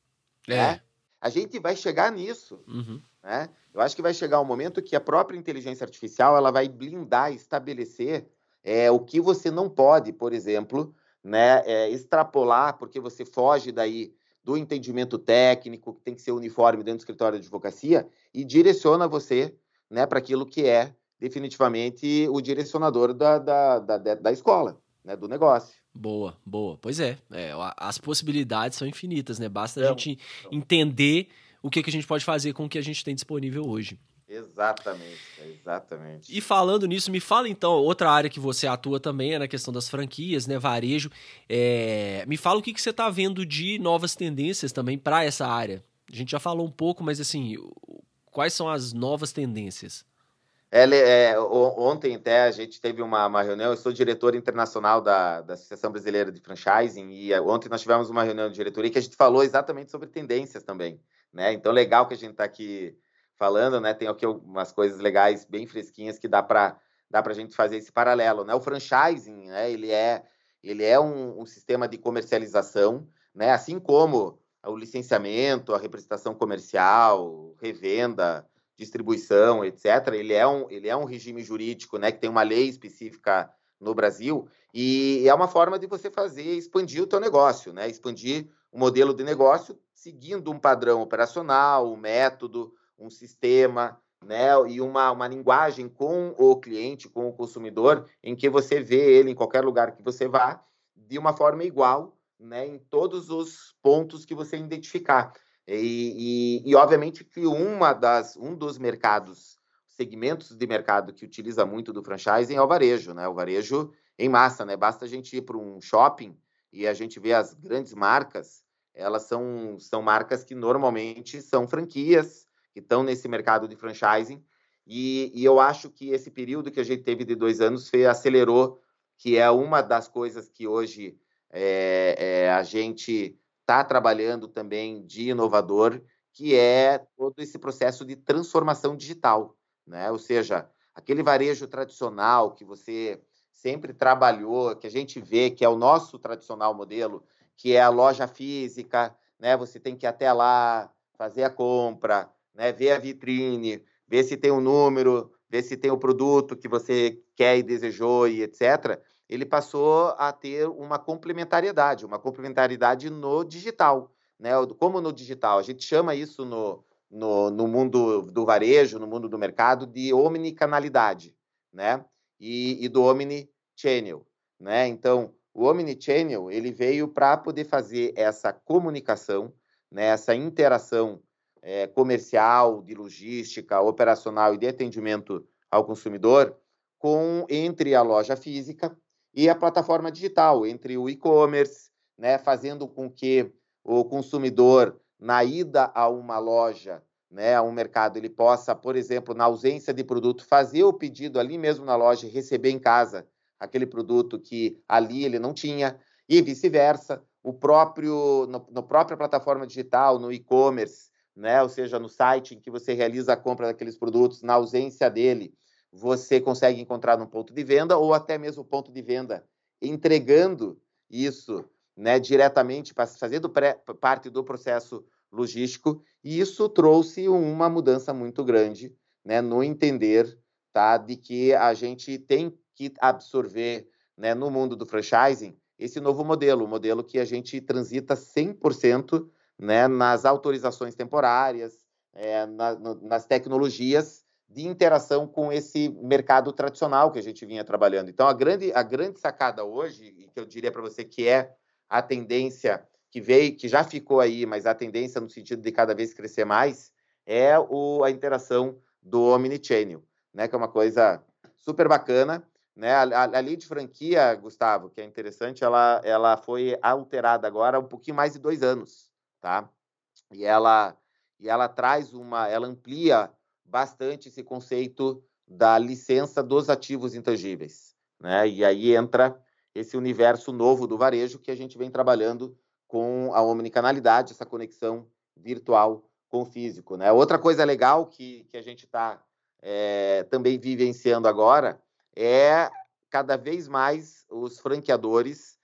É. Né? A gente vai chegar nisso. Uhum. Né? Eu acho que vai chegar um momento que a própria inteligência artificial ela vai blindar, estabelecer é, o que você não pode, por exemplo, né, é, extrapolar, porque você foge daí do entendimento técnico, que tem que ser uniforme dentro do escritório de advocacia, e direciona você né, para aquilo que é definitivamente o direcionador da, da, da, da escola, né, do negócio. Boa, boa. Pois é, é, as possibilidades são infinitas, né? Basta a gente entender o que, que a gente pode fazer com o que a gente tem disponível hoje. Exatamente, exatamente. E falando nisso, me fala então, outra área que você atua também é na questão das franquias, né, varejo. É... Me fala o que, que você está vendo de novas tendências também para essa área. A gente já falou um pouco, mas assim, quais são as novas tendências? É, é, ontem até a gente teve uma, uma, reunião, eu sou diretor internacional da, da Associação Brasileira de Franchising, e é, ontem nós tivemos uma reunião de diretoria que a gente falou exatamente sobre tendências também. Né? Então, legal que a gente está aqui falando, né? Tem aqui umas coisas legais, bem fresquinhas, que dá para dá a gente fazer esse paralelo, né? O franchising, né? Ele é ele é um, um sistema de comercialização, né? assim como o licenciamento, a representação comercial, revenda, distribuição, etc. Ele é um, ele é um regime jurídico né, que tem uma lei específica no Brasil e é uma forma de você fazer expandir o teu negócio, né? expandir o modelo de negócio seguindo um padrão operacional, um método, um sistema, né, e uma, uma linguagem com o cliente, com o consumidor, em que você vê ele em qualquer lugar que você vá, de uma forma igual, né, em todos os pontos que você identificar. E, e, e, obviamente que uma das, um dos mercados, segmentos de mercado que utiliza muito do franchising é o varejo, né? O varejo em massa, né? Basta a gente ir para um shopping e a gente vê as grandes marcas, elas são, são marcas que normalmente são franquias, que estão nesse mercado de franchising. E, e, eu acho que esse período que a gente teve de dois anos foi, acelerou, que é uma das coisas que hoje é, é, a gente está trabalhando também de inovador, que é todo esse processo de transformação digital, né? Ou seja, aquele varejo tradicional que você sempre trabalhou, que a gente vê que é o nosso tradicional modelo, que é a loja física, né? Você tem que ir até lá, fazer a compra, né? Ver a vitrine, ver se tem o um número, ver se tem o produto que você quer e desejou e etc. Ele passou a ter uma complementariedade, uma complementariedade no digital, né? Como no digital, a gente chama isso no, no, no mundo do varejo, no mundo do mercado, de omnicanalidade, né? E, e do omnichannel, né? Então, o omnichannel ele veio para poder fazer essa comunicação, né? Essa interação é, comercial, de logística, operacional e de atendimento ao consumidor com entre a loja física e a plataforma digital, entre o e-commerce, né, fazendo com que o consumidor na ida a uma loja, né, a um mercado, ele possa, por exemplo, na ausência de produto, fazer o pedido ali mesmo na loja e receber em casa aquele produto que ali ele não tinha e vice-versa. O próprio no, própria plataforma digital, no e-commerce, né? Ou seja, no site em que você realiza a compra daqueles produtos, na ausência dele, você consegue encontrar no ponto de venda ou até mesmo ponto de venda entregando isso, né, diretamente para fazer do pré, parte do processo logístico, e isso trouxe uma mudança muito grande, né, no entender, tá, de que a gente tem que absorver, né, no mundo do franchising esse novo modelo, o modelo que a gente transita 100% né, nas autorizações temporárias, é, na, no, nas tecnologias de interação com esse mercado tradicional que a gente vinha trabalhando. Então, a grande, a grande sacada hoje, e que eu diria para você que é a tendência que veio, que já ficou aí, mas a tendência no sentido de cada vez crescer mais, é o, a interação do Omnichannel, né, que é uma coisa super bacana. Né? A, a, a lei de franquia, Gustavo, que é interessante, ela, ela foi alterada agora há um pouquinho mais de dois anos tá? E ela e ela traz uma, ela amplia bastante esse conceito da licença dos ativos intangíveis, né? E aí entra esse universo novo do varejo que a gente vem trabalhando com a omnicanalidade, essa conexão virtual com o físico, né? Outra coisa legal que, que a gente está é, também vivenciando agora é cada vez mais os franqueadores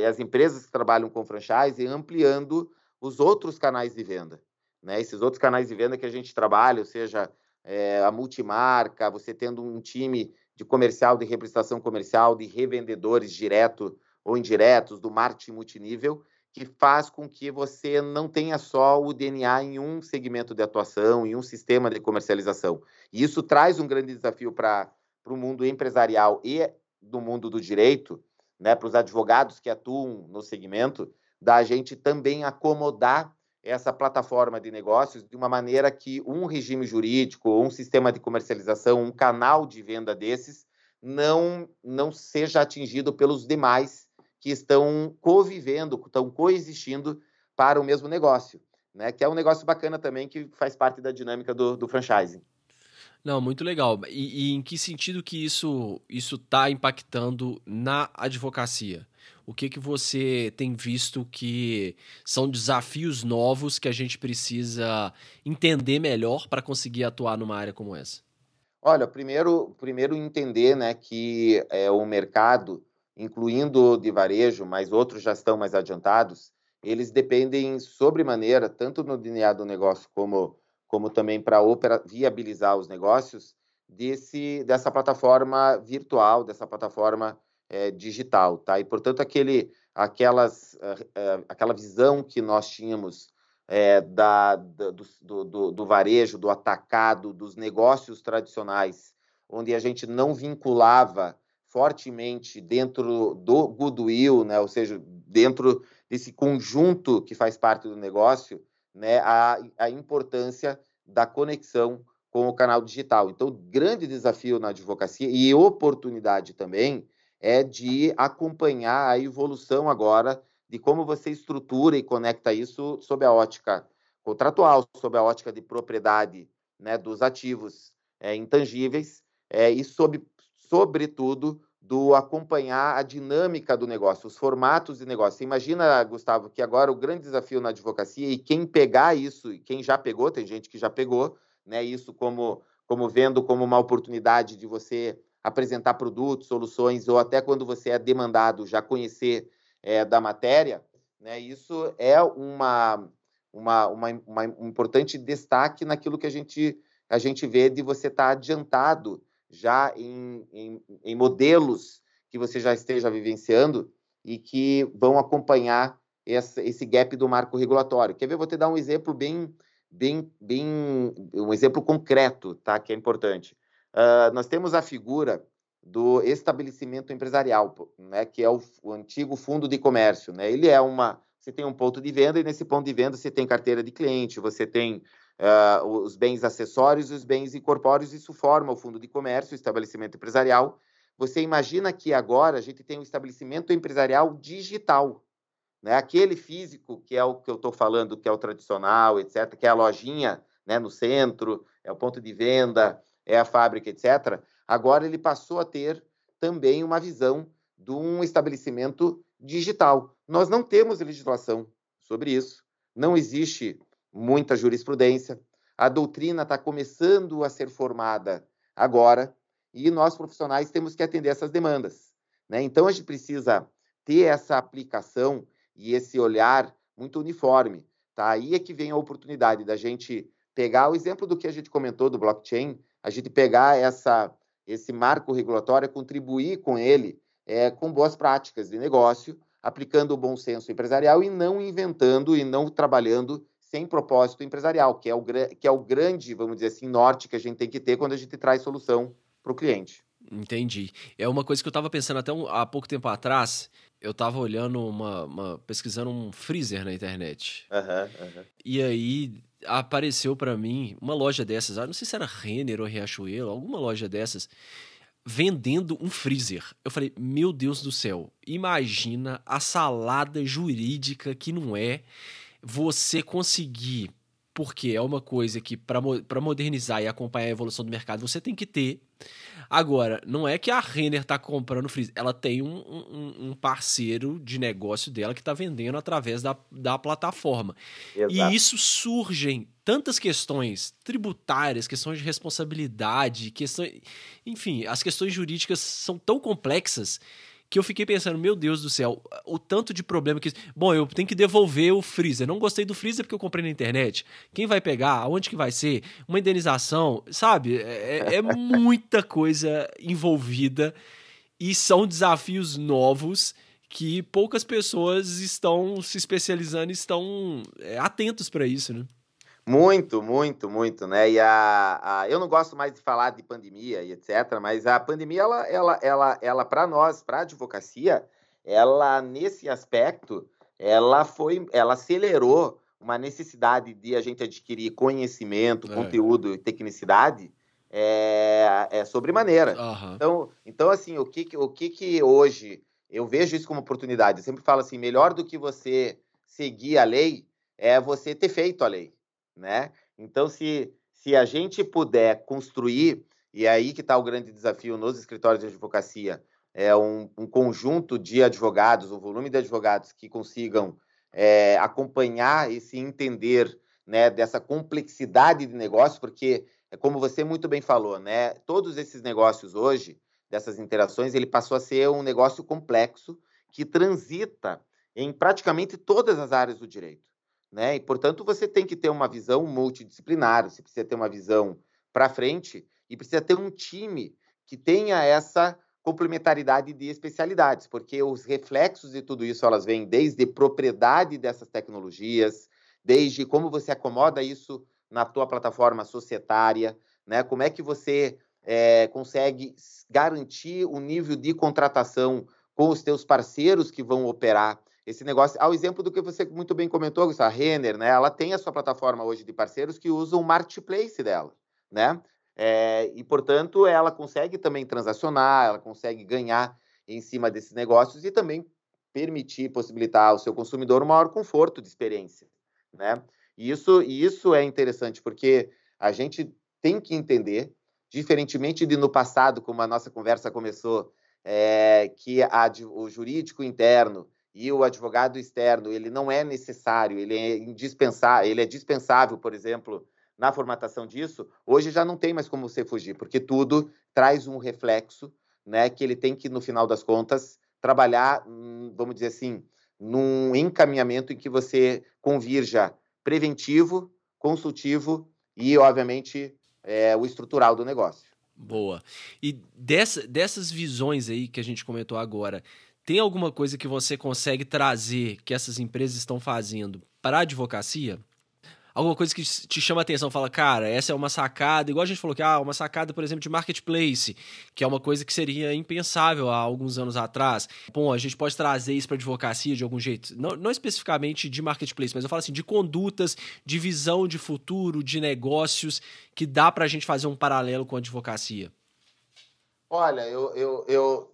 e as empresas que trabalham com franchise ampliando os outros canais de venda. Né? Esses outros canais de venda que a gente trabalha, ou seja, é, a multimarca, você tendo um time de comercial, de representação comercial, de revendedores direto ou indiretos, do marketing multinível, que faz com que você não tenha só o DNA em um segmento de atuação, em um sistema de comercialização. E isso traz um grande desafio para o mundo empresarial e do mundo do direito, né, para os advogados que atuam no segmento, da gente também acomodar essa plataforma de negócios de uma maneira que um regime jurídico, um sistema de comercialização, um canal de venda desses não não seja atingido pelos demais que estão convivendo, estão coexistindo para o mesmo negócio, né? Que é um negócio bacana também que faz parte da dinâmica do, do franchising. Não, muito legal. E, e, em que sentido que isso isso está impactando na advocacia? O que que você tem visto que são desafios novos que a gente precisa entender melhor para conseguir atuar numa área como essa? Olha, primeiro, primeiro entender, né, que é, o mercado incluindo de varejo, mas outros já estão mais adiantados, eles dependem sobremaneira, tanto no DNA do negócio como, como também para viabilizar os negócios, desse, dessa plataforma virtual, dessa plataforma é, digital. Tá? E, portanto, aquele, aquelas, uh, uh, aquela visão que nós tínhamos é, da, da do, do, do, varejo, do atacado, dos negócios tradicionais, onde a gente não vinculava fortemente dentro do goodwill, né, ou seja, dentro desse conjunto que faz parte do negócio, né, a, a importância da conexão com o canal digital. Então, grande desafio na advocacia e oportunidade também é de acompanhar a evolução agora de como você estrutura e conecta isso sob a ótica contratual, sob a ótica de propriedade né, dos ativos é, intangíveis é, e, sob, sobretudo, do acompanhar a dinâmica do negócio, os formatos de negócio. Você imagina, Gustavo, que agora o grande desafio na advocacia e quem pegar isso, quem já pegou, tem gente que já pegou, né, isso como, como vendo como uma oportunidade de você apresentar produtos, soluções, ou até quando você é demandado já conhecer é, da matéria, né, isso é uma, uma, uma, uma, um importante destaque naquilo que a gente, a gente vê de você estar tá adiantado já em, em, em modelos que você já esteja vivenciando e que vão acompanhar esse gap do marco regulatório. Quer ver? Vou te dar um exemplo bem, bem, bem, um exemplo concreto, tá? Que é importante. Uh, nós temos a figura do estabelecimento empresarial, né? Que é o, o antigo fundo de comércio, né? Ele é uma, você tem um ponto de venda e nesse ponto de venda você tem carteira de cliente, você tem uh, os bens acessórios e os bens incorpóreos, isso forma o fundo de comércio, o estabelecimento empresarial. Você imagina que agora a gente tem um estabelecimento empresarial digital, né? Aquele físico que é o que eu estou falando, que é o tradicional, etc., que é a lojinha né, no centro, é o ponto de venda, é a fábrica, etc. Agora ele passou a ter também uma visão de um estabelecimento digital. Nós não temos legislação sobre isso, não existe muita jurisprudência, a doutrina está começando a ser formada agora e nós profissionais temos que atender essas demandas. Né? Então a gente precisa ter essa aplicação e esse olhar muito uniforme. Tá? Aí é que vem a oportunidade da gente pegar o exemplo do que a gente comentou do blockchain, a gente pegar essa, esse marco regulatório, contribuir com ele é, com boas práticas de negócio, aplicando o bom senso empresarial e não inventando e não trabalhando sem propósito empresarial, que é o, que é o grande, vamos dizer assim, norte que a gente tem que ter quando a gente traz solução para o cliente. Entendi. É uma coisa que eu estava pensando até um, há pouco tempo atrás. Eu estava olhando uma, uma, pesquisando um freezer na internet. Uhum, uhum. E aí apareceu para mim uma loja dessas, ah, não sei se era Renner ou Riachuelo, alguma loja dessas, vendendo um freezer. Eu falei, meu Deus do céu, imagina a salada jurídica que não é você conseguir, porque é uma coisa que para modernizar e acompanhar a evolução do mercado você tem que ter Agora, não é que a Renner tá comprando freezer, ela tem um, um, um, parceiro de negócio dela que tá vendendo através da, da plataforma. Exato. E isso surgem tantas questões tributárias, questões de responsabilidade, questões. Enfim, as questões jurídicas são tão complexas que eu fiquei pensando, meu Deus do céu, o tanto de problema que. Bom, eu tenho que devolver o freezer. Não gostei do freezer porque eu comprei na internet. Quem vai pegar? Aonde que vai ser? Uma indenização, sabe? É, é, é muita coisa envolvida e são desafios novos que poucas pessoas estão se especializando e estão é, atentos para isso, né? Muito, muito, muito, né? E a, a, eu não gosto mais de falar de pandemia e etc, mas a pandemia, ela, ela, ela, ela para nós, para a advocacia, ela nesse aspecto, ela foi, ela acelerou uma necessidade de a gente adquirir conhecimento, é. conteúdo e tecnicidade é, é sobremaneira. Uhum. Então, então, assim, o que, o que que hoje eu vejo isso como oportunidade? Eu sempre falo assim, melhor do que você seguir a lei é você ter feito a lei né? Então, se, se a gente puder construir, e é aí que está o grande desafio nos escritórios de advocacia, é um, um, conjunto de advogados, um volume de advogados que consigam é, acompanhar esse entender né, dessa complexidade de negócio, porque, é como você muito bem falou, né, todos esses negócios hoje, dessas interações, ele passou a ser um negócio complexo que transita em praticamente todas as áreas do direito. Né? E, portanto, você tem que ter uma visão multidisciplinar, você precisa ter uma visão para frente e precisa ter um time que tenha essa complementaridade de especialidades, porque os reflexos de tudo isso elas vêm desde propriedade dessas tecnologias, desde como você acomoda isso na tua plataforma societária, né? Como é que você é, consegue garantir o nível de contratação com os teus parceiros que vão operar esse negócio. Ao exemplo do que você muito bem comentou, a Renner, né? Ela tem a sua plataforma hoje de parceiros que usam o marketplace dela, né? É, e, portanto, ela consegue também transacionar, ela consegue ganhar em cima desses negócios e também permitir, possibilitar ao seu consumidor um maior conforto de experiência, né? E isso, isso é interessante, porque a gente tem que entender, diferentemente de no passado, como a nossa conversa começou, é, que a, o jurídico interno e o advogado externo ele não é necessário, ele é indispensável, ele é dispensável, por exemplo, na formatação disso, hoje já não tem mais como você fugir, porque tudo traz um reflexo, né, que ele tem que no final das contas trabalhar, hum, vamos dizer assim, num encaminhamento em que você convirja preventivo, consultivo e, obviamente, é, o estrutural do negócio. Boa. E dessa, dessas visões aí que a gente comentou agora, tem alguma coisa que você consegue trazer que essas empresas estão fazendo para a advocacia? Alguma coisa que te chama a atenção, fala, cara, essa é uma sacada, igual a gente falou que, ah, uma sacada, por exemplo, de marketplace, que é uma coisa que seria impensável há alguns anos atrás. Bom, a gente pode trazer isso para advocacia de algum jeito, não, não especificamente de marketplace, mas eu falo assim, de condutas, de visão de futuro, de negócios, que dá para a gente fazer um paralelo com a advocacia. Olha, eu, eu, eu,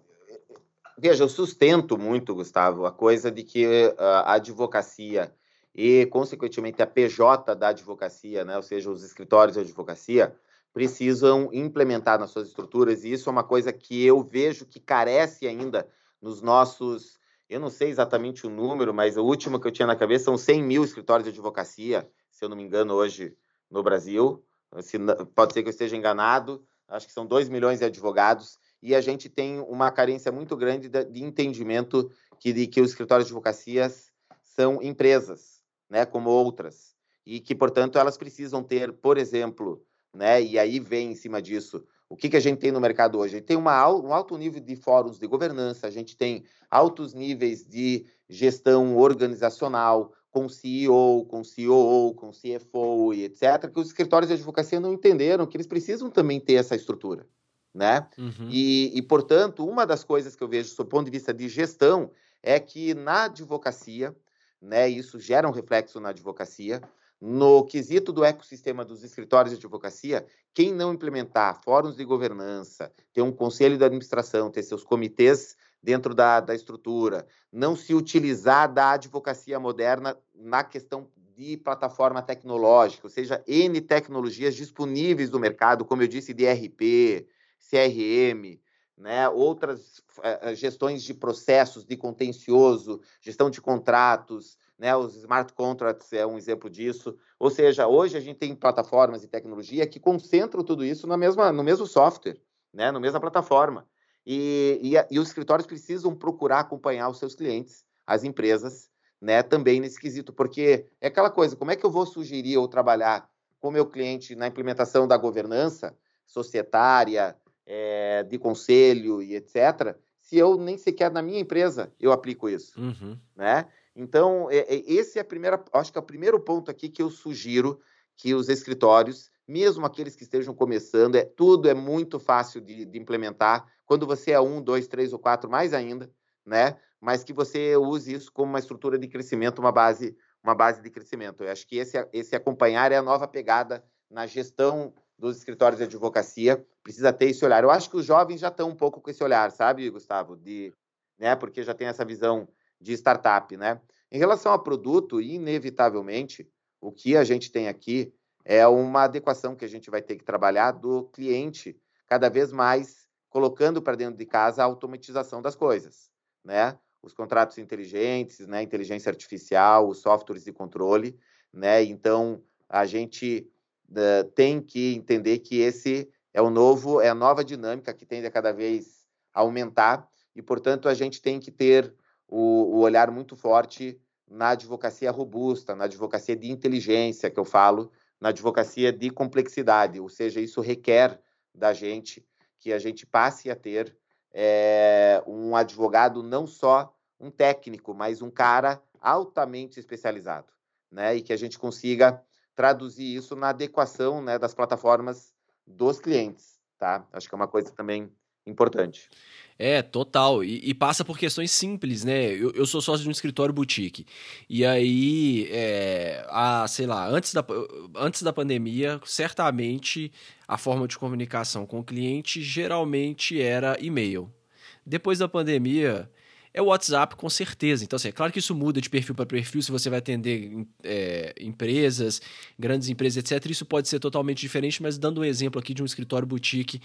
Veja, eu sustento muito, Gustavo, a coisa de que uh, a advocacia e, consequentemente, a PJ da advocacia, né, ou seja, os escritórios de advocacia, precisam implementar nas suas estruturas, e isso é uma coisa que eu vejo que carece ainda nos nossos. Eu não sei exatamente o número, mas o último que eu tinha na cabeça são 100 mil escritórios de advocacia, se eu não me engano, hoje no Brasil. Se, pode ser que eu esteja enganado, acho que são 2 milhões de advogados e a gente tem uma carência muito grande de, entendimento que, de, que os escritórios de advocacias são empresas, né, como outras, e que, portanto, elas precisam ter, por exemplo, né, e aí vem em cima disso, o que, que a gente tem no mercado hoje? A gente tem uma, um alto nível de fóruns de governança, a gente tem altos níveis de gestão organizacional, com CEO, com COO, com CFO e etc., que os escritórios de advocacia não entenderam que eles precisam também ter essa estrutura né? Uhum. E, e, portanto, uma das coisas que eu vejo, do ponto de vista de gestão, é que na advocacia, né, isso gera um reflexo na advocacia, no quesito do ecossistema dos escritórios de advocacia, quem não implementar fóruns de governança, ter um conselho de administração, ter seus comitês dentro da, da estrutura, não se utilizar da advocacia moderna na questão de plataforma tecnológica, ou seja, N tecnologias disponíveis no mercado, como eu disse, de RP, CRM, né, outras uh, gestões de processos, de contencioso, gestão de contratos, né, os smart contracts é um exemplo disso. Ou seja, hoje a gente tem plataformas e tecnologia que concentram tudo isso na mesma, no mesmo software, né, na mesma plataforma. E, e, e os escritórios precisam procurar acompanhar os seus clientes, as empresas, né, também nesse quesito, porque é aquela coisa, como é que eu vou sugerir ou trabalhar com o meu cliente na implementação da governança societária, é, de conselho e etc., se eu nem sequer na minha empresa eu aplico isso, uhum. né? Então, é, é, esse é a primeira, acho que é o primeiro ponto aqui que eu sugiro que os escritórios, mesmo aqueles que estejam começando, é tudo é muito fácil de, de implementar. Quando você é um, dois, três ou quatro, mais ainda, né? Mas que você use isso como uma estrutura de crescimento, uma base, uma base de crescimento. Eu acho que esse, esse acompanhar é a nova pegada na gestão dos escritórios de advocacia precisa ter esse olhar. Eu acho que os jovens já estão um pouco com esse olhar, sabe, Gustavo? De, né, porque já tem essa visão de startup, né? Em relação ao produto, inevitavelmente, o que a gente tem aqui é uma adequação que a gente vai ter que trabalhar do cliente cada vez mais colocando para dentro de casa a automatização das coisas, né? Os contratos inteligentes, né, inteligência artificial, os softwares de controle, né? Então, a gente uh, tem que entender que esse é o novo, é a nova dinâmica que tende a cada vez aumentar e, portanto, a gente tem que ter o, o olhar muito forte na advocacia robusta, na advocacia de inteligência, que eu falo, na advocacia de complexidade, ou seja, isso requer da gente que a gente passe a ter é, um advogado não só um técnico, mas um cara altamente especializado, né? E que a gente consiga traduzir isso na adequação né, das plataformas dos clientes, tá? Acho que é uma coisa também importante. É, total. E, e, passa por questões simples, né? Eu, eu, sou sócio de um escritório boutique. E aí, é, a, sei lá, antes da, antes da pandemia, certamente a forma de comunicação com o cliente geralmente era e-mail. Depois da pandemia, é o WhatsApp, com certeza. Então, assim, é claro que isso muda de perfil para perfil, se você vai atender é, empresas, grandes empresas, etc. Isso pode ser totalmente diferente, mas dando um exemplo aqui de um escritório boutique,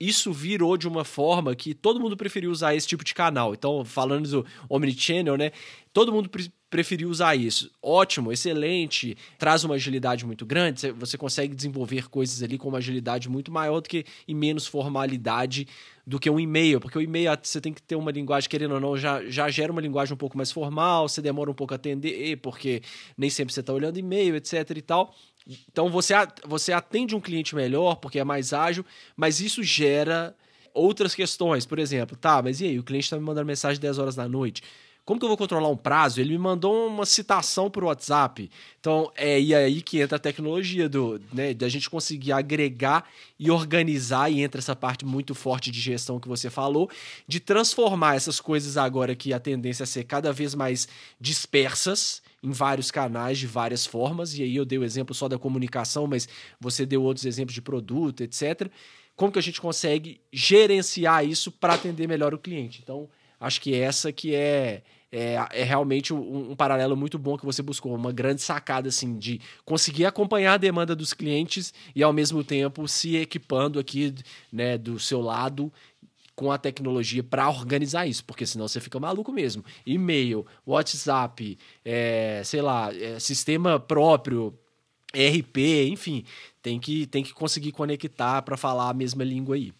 isso virou de uma forma que todo mundo preferiu usar esse tipo de canal. Então, falando do Omnichannel, né? Todo mundo preferiu usar isso. Ótimo, excelente, traz uma agilidade muito grande, você consegue desenvolver coisas ali com uma agilidade muito maior do que e menos formalidade do que um e-mail, porque o e-mail você tem que ter uma linguagem, querendo ou não, já, já gera uma linguagem um pouco mais formal, você demora um pouco a atender, porque nem sempre você está olhando e-mail, etc e tal. Então você, você atende um cliente melhor porque é mais ágil, mas isso gera outras questões. Por exemplo, tá, mas e aí? O cliente está me mandando mensagem 10 horas da noite. Como que eu vou controlar um prazo? Ele me mandou uma citação por WhatsApp. Então, é e aí que entra a tecnologia do, né, da gente conseguir agregar e organizar, e entra essa parte muito forte de gestão que você falou, de transformar essas coisas agora que a tendência é ser cada vez mais dispersas em vários canais, de várias formas, e aí eu dei o exemplo só da comunicação, mas você deu outros exemplos de produto, etc. Como que a gente consegue gerenciar isso para atender melhor o cliente? Então, acho que essa que é, é, é realmente um, um, paralelo muito bom que você buscou, uma grande sacada assim de conseguir acompanhar a demanda dos clientes e ao mesmo tempo se equipando aqui né, do seu lado com a tecnologia para organizar isso, porque senão você fica maluco mesmo. E-mail, WhatsApp, é, sei lá, é, sistema próprio, RP, enfim, tem que, tem que conseguir conectar para falar a mesma língua aí.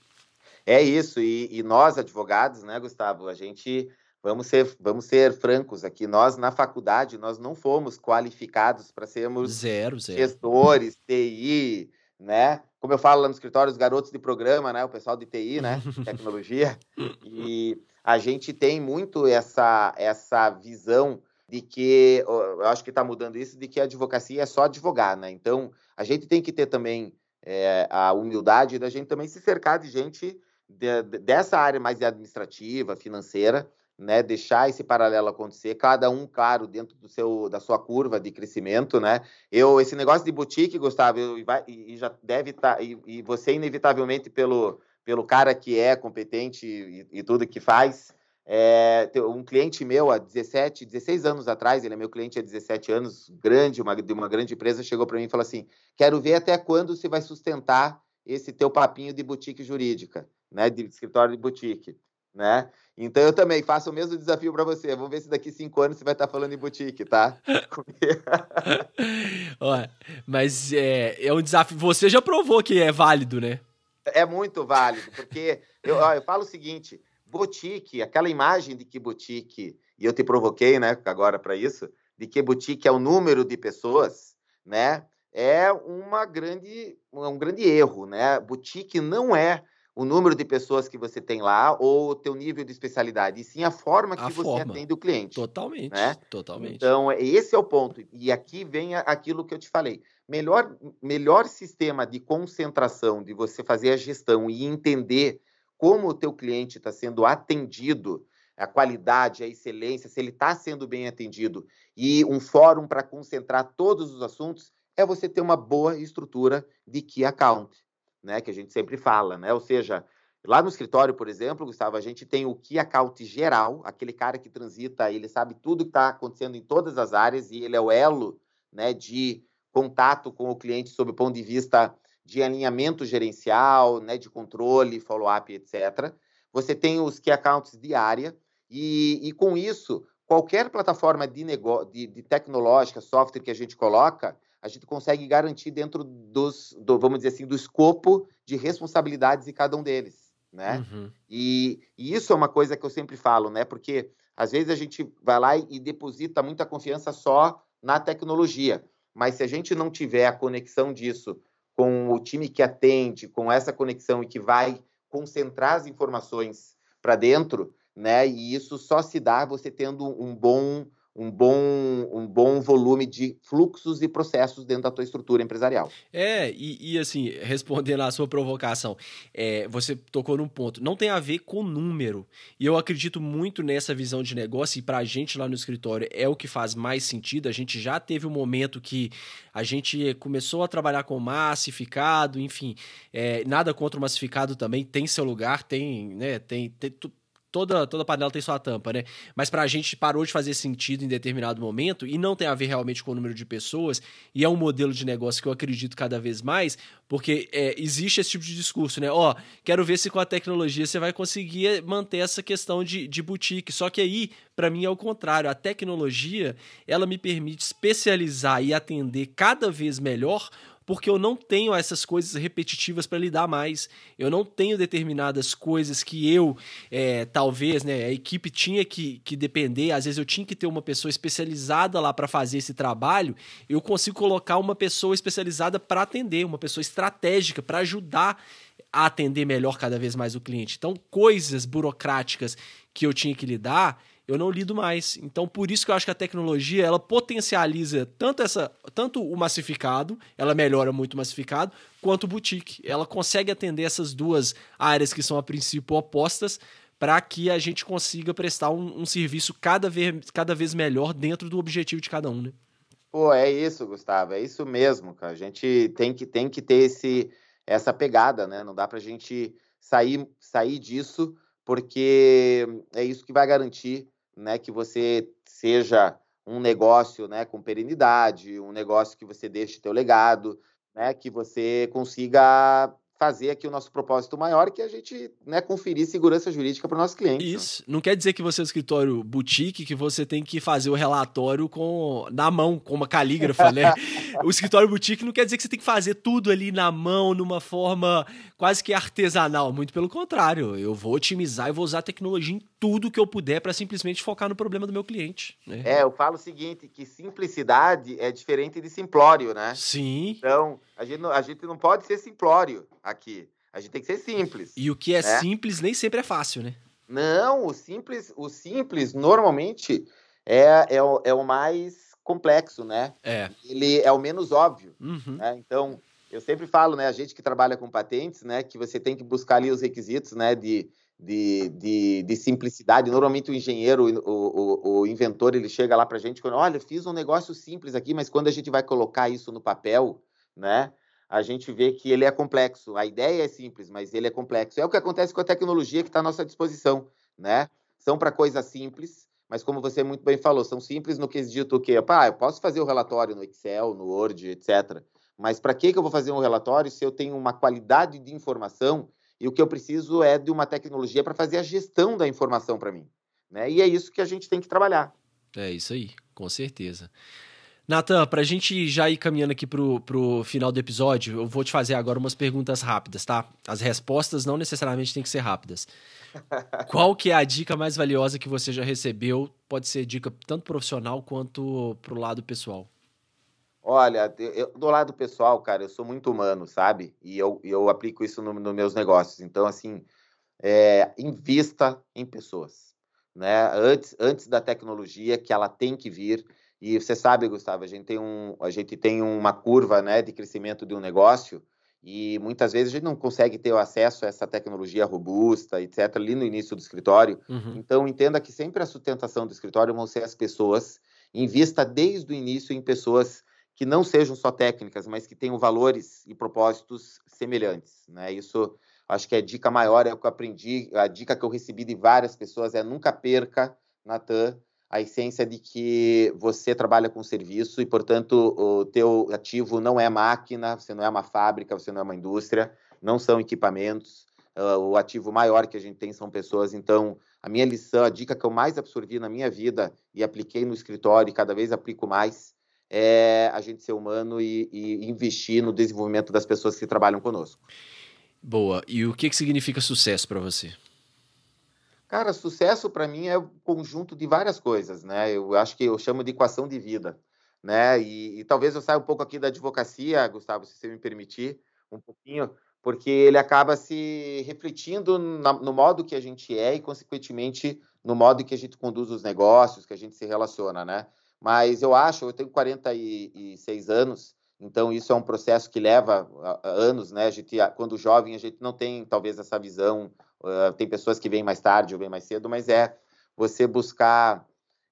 É isso, e, e, nós, advogados, né, Gustavo, a gente, vamos ser, vamos ser francos aqui, nós na faculdade, nós não fomos qualificados para sermos zero, zero. gestores, TI, né? Como eu falo lá no escritório, os garotos de programa, né? O pessoal de TI, né? Tecnologia. E a gente tem muito essa, essa visão de que, eu acho que está mudando isso, de que a advocacia é só advogar, né? Então, a gente tem que ter também é, a humildade da gente também se cercar de gente de, dessa área mais administrativa, financeira, né, deixar esse paralelo acontecer, cada um, claro, dentro do seu, da sua curva de crescimento, né? Eu, esse negócio de boutique, Gustavo, eu, e, já deve estar, tá, e, e, você inevitavelmente pelo, pelo cara que é competente e, e tudo que faz, é, um cliente meu há 17, 16 anos atrás, ele é meu cliente há 17 anos, grande, uma, de uma grande empresa, chegou para mim e falou assim: quero ver até quando você vai sustentar esse teu papinho de boutique jurídica, né? De escritório de boutique né? Então eu também faço o mesmo desafio para você. Vamos ver se daqui cinco anos você vai estar tá falando em boutique, tá? Olha, mas é, é um desafio. Você já provou que é válido, né? É muito válido, porque eu, ó, eu falo o seguinte: boutique, aquela imagem de que boutique, e eu te provoquei, né, agora para isso, de que boutique é o número de pessoas, né? É uma grande, um grande erro, né? Boutique não é o número de pessoas que você tem lá ou o teu nível de especialidade, e sim a forma que a você forma. atende o cliente. Totalmente, né? totalmente. Então, esse é o ponto. E aqui vem aquilo que eu te falei. Melhor, melhor sistema de concentração, de você fazer a gestão e entender como o teu cliente está sendo atendido, a qualidade, a excelência, se ele está sendo bem atendido, e um fórum para concentrar todos os assuntos, é você ter uma boa estrutura de key account né, que a gente sempre fala, né? Ou seja, lá no escritório, por exemplo, Gustavo, a gente tem o key account geral, aquele cara que transita, ele sabe tudo que está acontecendo em todas as áreas e ele é o elo, né, de contato com o cliente sob o ponto de vista de alinhamento gerencial, né, de controle, follow-up, etc. Você tem os key accounts de área e, e com isso, qualquer plataforma de, de, de tecnológica, software que a gente coloca, a gente consegue garantir dentro dos, do, vamos dizer assim, do escopo de responsabilidades de cada um deles. né? Uhum. E, e, isso é uma coisa que eu sempre falo, né? Porque às vezes a gente vai lá e deposita muita confiança só na tecnologia, mas se a gente não tiver a conexão disso com o time que atende, com essa conexão e que vai concentrar as informações para dentro, né? E isso só se dá você tendo um bom um bom, um bom volume de fluxos e processos dentro da tua estrutura empresarial. É, e, e assim, respondendo à sua provocação, é, você tocou num ponto, não tem a ver com número. E eu acredito muito nessa visão de negócio, e para a gente lá no escritório é o que faz mais sentido. A gente já teve um momento que a gente começou a trabalhar com massificado, enfim, é, nada contra o massificado também, tem seu lugar, tem, né, tem, tem toda, toda panela tem sua tampa, né? Mas pra gente parou de fazer sentido em determinado momento e não tem a ver realmente com o número de pessoas, e é um modelo de negócio que eu acredito cada vez mais, porque é, existe esse tipo de discurso, né? Ó, oh, quero ver se com a tecnologia você vai conseguir manter essa questão de, de boutique. Só que aí, para mim, é o contrário. A tecnologia, ela me permite especializar e atender cada vez melhor porque eu não tenho essas coisas repetitivas para lidar mais. Eu não tenho determinadas coisas que eu, é, talvez, né, a equipe tinha que, que depender. Às vezes eu tinha que ter uma pessoa especializada lá para fazer esse trabalho. Eu consigo colocar uma pessoa especializada para atender, uma pessoa estratégica para ajudar a atender melhor cada vez mais o cliente. Então, coisas burocráticas que eu tinha que lidar, eu não lido mais. Então, por isso que eu acho que a tecnologia ela potencializa tanto essa, tanto o massificado, ela melhora muito o massificado, quanto o boutique. Ela consegue atender essas duas áreas que são a princípio opostas para que a gente consiga prestar um, um, serviço cada vez, cada vez melhor dentro do objetivo de cada um, né? Pô, é isso, Gustavo, é isso mesmo, cara. A gente tem que, tem que ter esse, essa pegada, né? Não dá para a gente sair, sair disso, porque é isso que vai garantir né, que você seja um negócio né, com perenidade, um negócio que você deixe teu legado, né, que você consiga fazer aqui o nosso propósito maior, que é a gente né, conferir segurança jurídica para o nosso cliente. Né? Isso. Não quer dizer que você é um escritório boutique, que você tem que fazer o relatório com na mão, com uma calígrafa, né? o escritório boutique não quer dizer que você tem que fazer tudo ali na mão, numa forma quase que artesanal. Muito pelo contrário. Eu vou otimizar e vou usar tecnologia em tudo que eu puder para simplesmente focar no problema do meu cliente. Né? É, eu falo o seguinte, que simplicidade é diferente de simplório, né? Sim. Então, a gente não, a gente não pode ser simplório aqui. A gente tem que ser simples. E o que é né? simples nem sempre é fácil, né? Não, o simples, o simples normalmente é, é, o, é o mais complexo, né? É. Ele é o menos óbvio. Uhum. Né? Então, eu sempre falo, né, a gente que trabalha com patentes, né, que você tem que buscar ali os requisitos, né, de, de, de, de simplicidade. Normalmente o engenheiro, o, o, o inventor, ele chega lá para a gente e fala, olha, fiz um negócio simples aqui, mas quando a gente vai colocar isso no papel, né, a gente vê que ele é complexo. A ideia é simples, mas ele é complexo. É o que acontece com a tecnologia que está à nossa disposição, né? São para coisas simples, mas como você muito bem falou, são simples no quesito que, pá, eu posso fazer o relatório no Excel, no Word, etc. Mas para que, que eu vou fazer um relatório se eu tenho uma qualidade de informação e o que eu preciso é de uma tecnologia para fazer a gestão da informação para mim? Né? E é isso que a gente tem que trabalhar. É isso aí, com certeza. Natan, para a gente já ir caminhando aqui pro, pro final do episódio, eu vou te fazer agora umas perguntas rápidas, tá? As respostas não necessariamente têm que ser rápidas. Qual que é a dica mais valiosa que você já recebeu? Pode ser dica tanto profissional quanto pro lado pessoal. Olha, eu, do lado pessoal, cara, eu sou muito humano, sabe? E eu, eu aplico isso nos no meus negócios. Então, assim, é, invista em pessoas. Né? Antes, antes da tecnologia, que ela tem que vir, e você sabe, Gustavo, a gente tem, um, a gente tem uma curva né, de crescimento de um negócio e muitas vezes a gente não consegue ter acesso a essa tecnologia robusta, etc., ali no início do escritório. Uhum. Então, entenda que sempre a sustentação do escritório vão ser as pessoas. Invista desde o início em pessoas que não sejam só técnicas, mas que tenham valores e propósitos semelhantes. Né? Isso, acho que é a dica maior, é o que eu aprendi, a dica que eu recebi de várias pessoas é nunca perca, Natan, a essência de que você trabalha com serviço e, portanto, o teu ativo não é máquina, você não é uma fábrica, você não é uma indústria, não são equipamentos. Uh, o ativo maior que a gente tem são pessoas. Então, a minha lição, a dica que eu mais absorvi na minha vida e apliquei no escritório e cada vez aplico mais é a gente ser humano e, e investir no desenvolvimento das pessoas que trabalham conosco. Boa. E o que, que significa sucesso para você? Cara, sucesso para mim é o conjunto de várias coisas, né? Eu acho que eu chamo de equação de vida, né? E, e talvez eu saia um pouco aqui da advocacia, Gustavo, se você me permitir, um pouquinho, porque ele acaba se refletindo na, no modo que a gente é e, consequentemente, no modo que a gente conduz os negócios, que a gente se relaciona, né? Mas eu acho, eu tenho 46 anos, então isso é um processo que leva anos, né? A gente, quando jovem, a gente não tem talvez essa visão. Uh, tem pessoas que vêm mais tarde ou vêm mais cedo, mas é você buscar.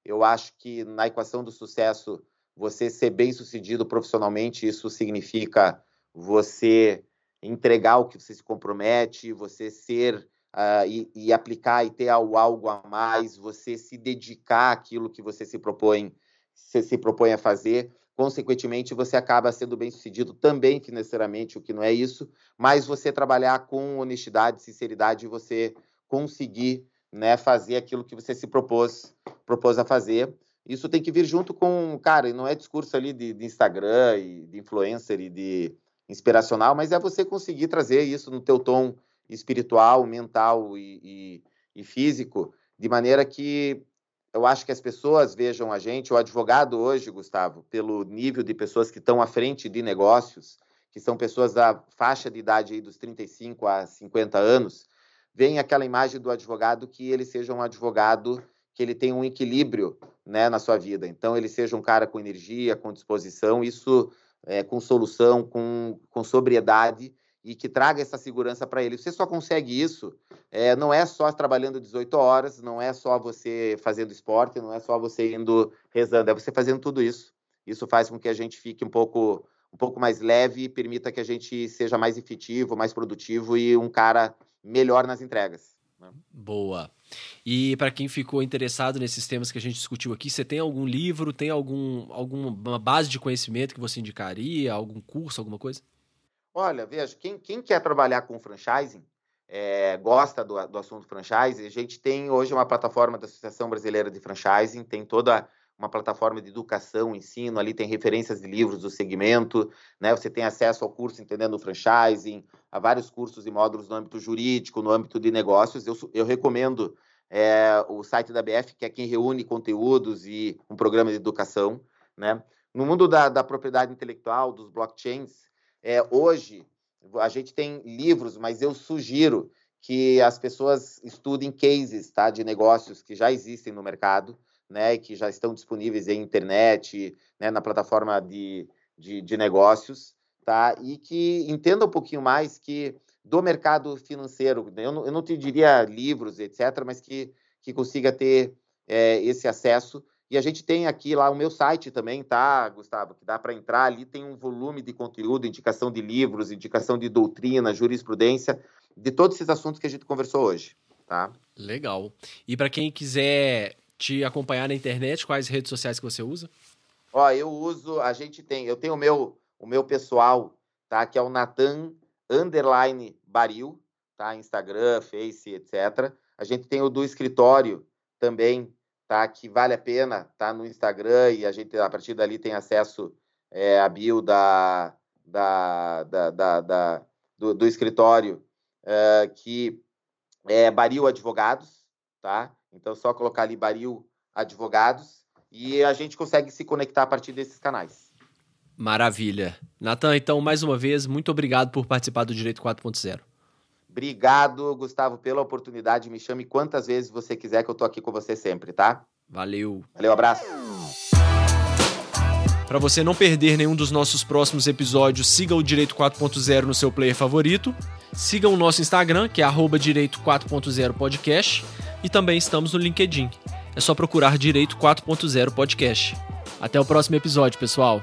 Eu acho que na equação do sucesso, você ser bem sucedido profissionalmente, isso significa você entregar o que você se compromete, você ser uh, e, e, aplicar e ter algo a mais, você se dedicar àquilo que você se propõe, se, se propõe a fazer. Consequentemente, você acaba sendo bem sucedido também financeiramente, o que não é isso, mas você trabalhar com honestidade, sinceridade, você conseguir né, fazer aquilo que você se propôs, propôs a fazer. Isso tem que vir junto com, cara, não é discurso ali de, de Instagram e de influencer e de inspiracional, mas é você conseguir trazer isso no teu tom espiritual, mental e, e, e físico, de maneira que eu acho que as pessoas vejam a gente, o advogado hoje, Gustavo, pelo nível de pessoas que estão à frente de negócios, que são pessoas da faixa de idade aí dos 35 a 50 anos, vem aquela imagem do advogado que ele seja um advogado que ele tenha um equilíbrio né, na sua vida. Então, ele seja um cara com energia, com disposição. Isso é, com solução, com, com sobriedade e que traga essa segurança para ele. Você só consegue isso, é, não é só trabalhando 18 horas, não é só você fazendo esporte, não é só você indo rezando, é você fazendo tudo isso. Isso faz com que a gente fique um pouco, um pouco mais leve e permita que a gente seja mais efetivo, mais produtivo e um cara melhor nas entregas. Né? Boa. E para quem ficou interessado nesses temas que a gente discutiu aqui, você tem algum livro, tem algum, alguma base de conhecimento que você indicaria, algum curso, alguma coisa? Olha, veja, quem, quem quer trabalhar com franchising, é, gosta do, do assunto franchising, a gente tem hoje uma plataforma da Associação Brasileira de Franchising, tem toda uma plataforma de educação, ensino, ali tem referências de livros do segmento, né? Você tem acesso ao curso Entendendo o Franchising, a vários cursos e módulos no âmbito jurídico, no âmbito de negócios. Eu, eu recomendo é, o site da BF, que é quem reúne conteúdos e um programa de educação, né? No mundo da, da propriedade intelectual, dos blockchains, é, hoje a gente tem livros, mas eu sugiro que as pessoas estudem cases tá, de negócios que já existem no mercado, né, que já estão disponíveis em internet, né, na plataforma de, de, de, negócios, tá, e que entenda um pouquinho mais que do mercado financeiro, eu não, eu não te diria livros, etc., mas que, que consiga ter é, esse acesso. E a gente tem aqui lá o meu site também, tá, Gustavo? Que dá para entrar ali, tem um volume de conteúdo, indicação de livros, indicação de doutrina, jurisprudência, de todos esses assuntos que a gente conversou hoje, tá? Legal. E para quem quiser te acompanhar na internet, quais redes sociais que você usa? Ó, eu uso, a gente tem, eu tenho o meu, o meu pessoal, tá? Que é o Natan underline Baril, tá? Instagram, Face, etc. A gente tem o do escritório também, tá? Que vale a pena, tá? No Instagram e a gente a partir dali tem acesso é, à bio da, da, da, da, da do, do, escritório, é, que é Baril Advogados, tá? Então, só colocar ali Baril Advogados e a gente consegue se conectar a partir desses canais. Maravilha. Natan, então, mais uma vez, muito obrigado por participar do Direito 4.0. Obrigado, Gustavo, pela oportunidade. Me chame quantas vezes você quiser, que eu tô aqui com você sempre, tá? Valeu. Valeu, abraço. Para você não perder nenhum dos nossos próximos episódios, siga o Direito 4.0 no seu player favorito. Siga o nosso Instagram, que é Direito 4.0 Podcast e também estamos no LinkedIn. É só procurar Direito 4.0 Podcast. Até o próximo episódio, pessoal.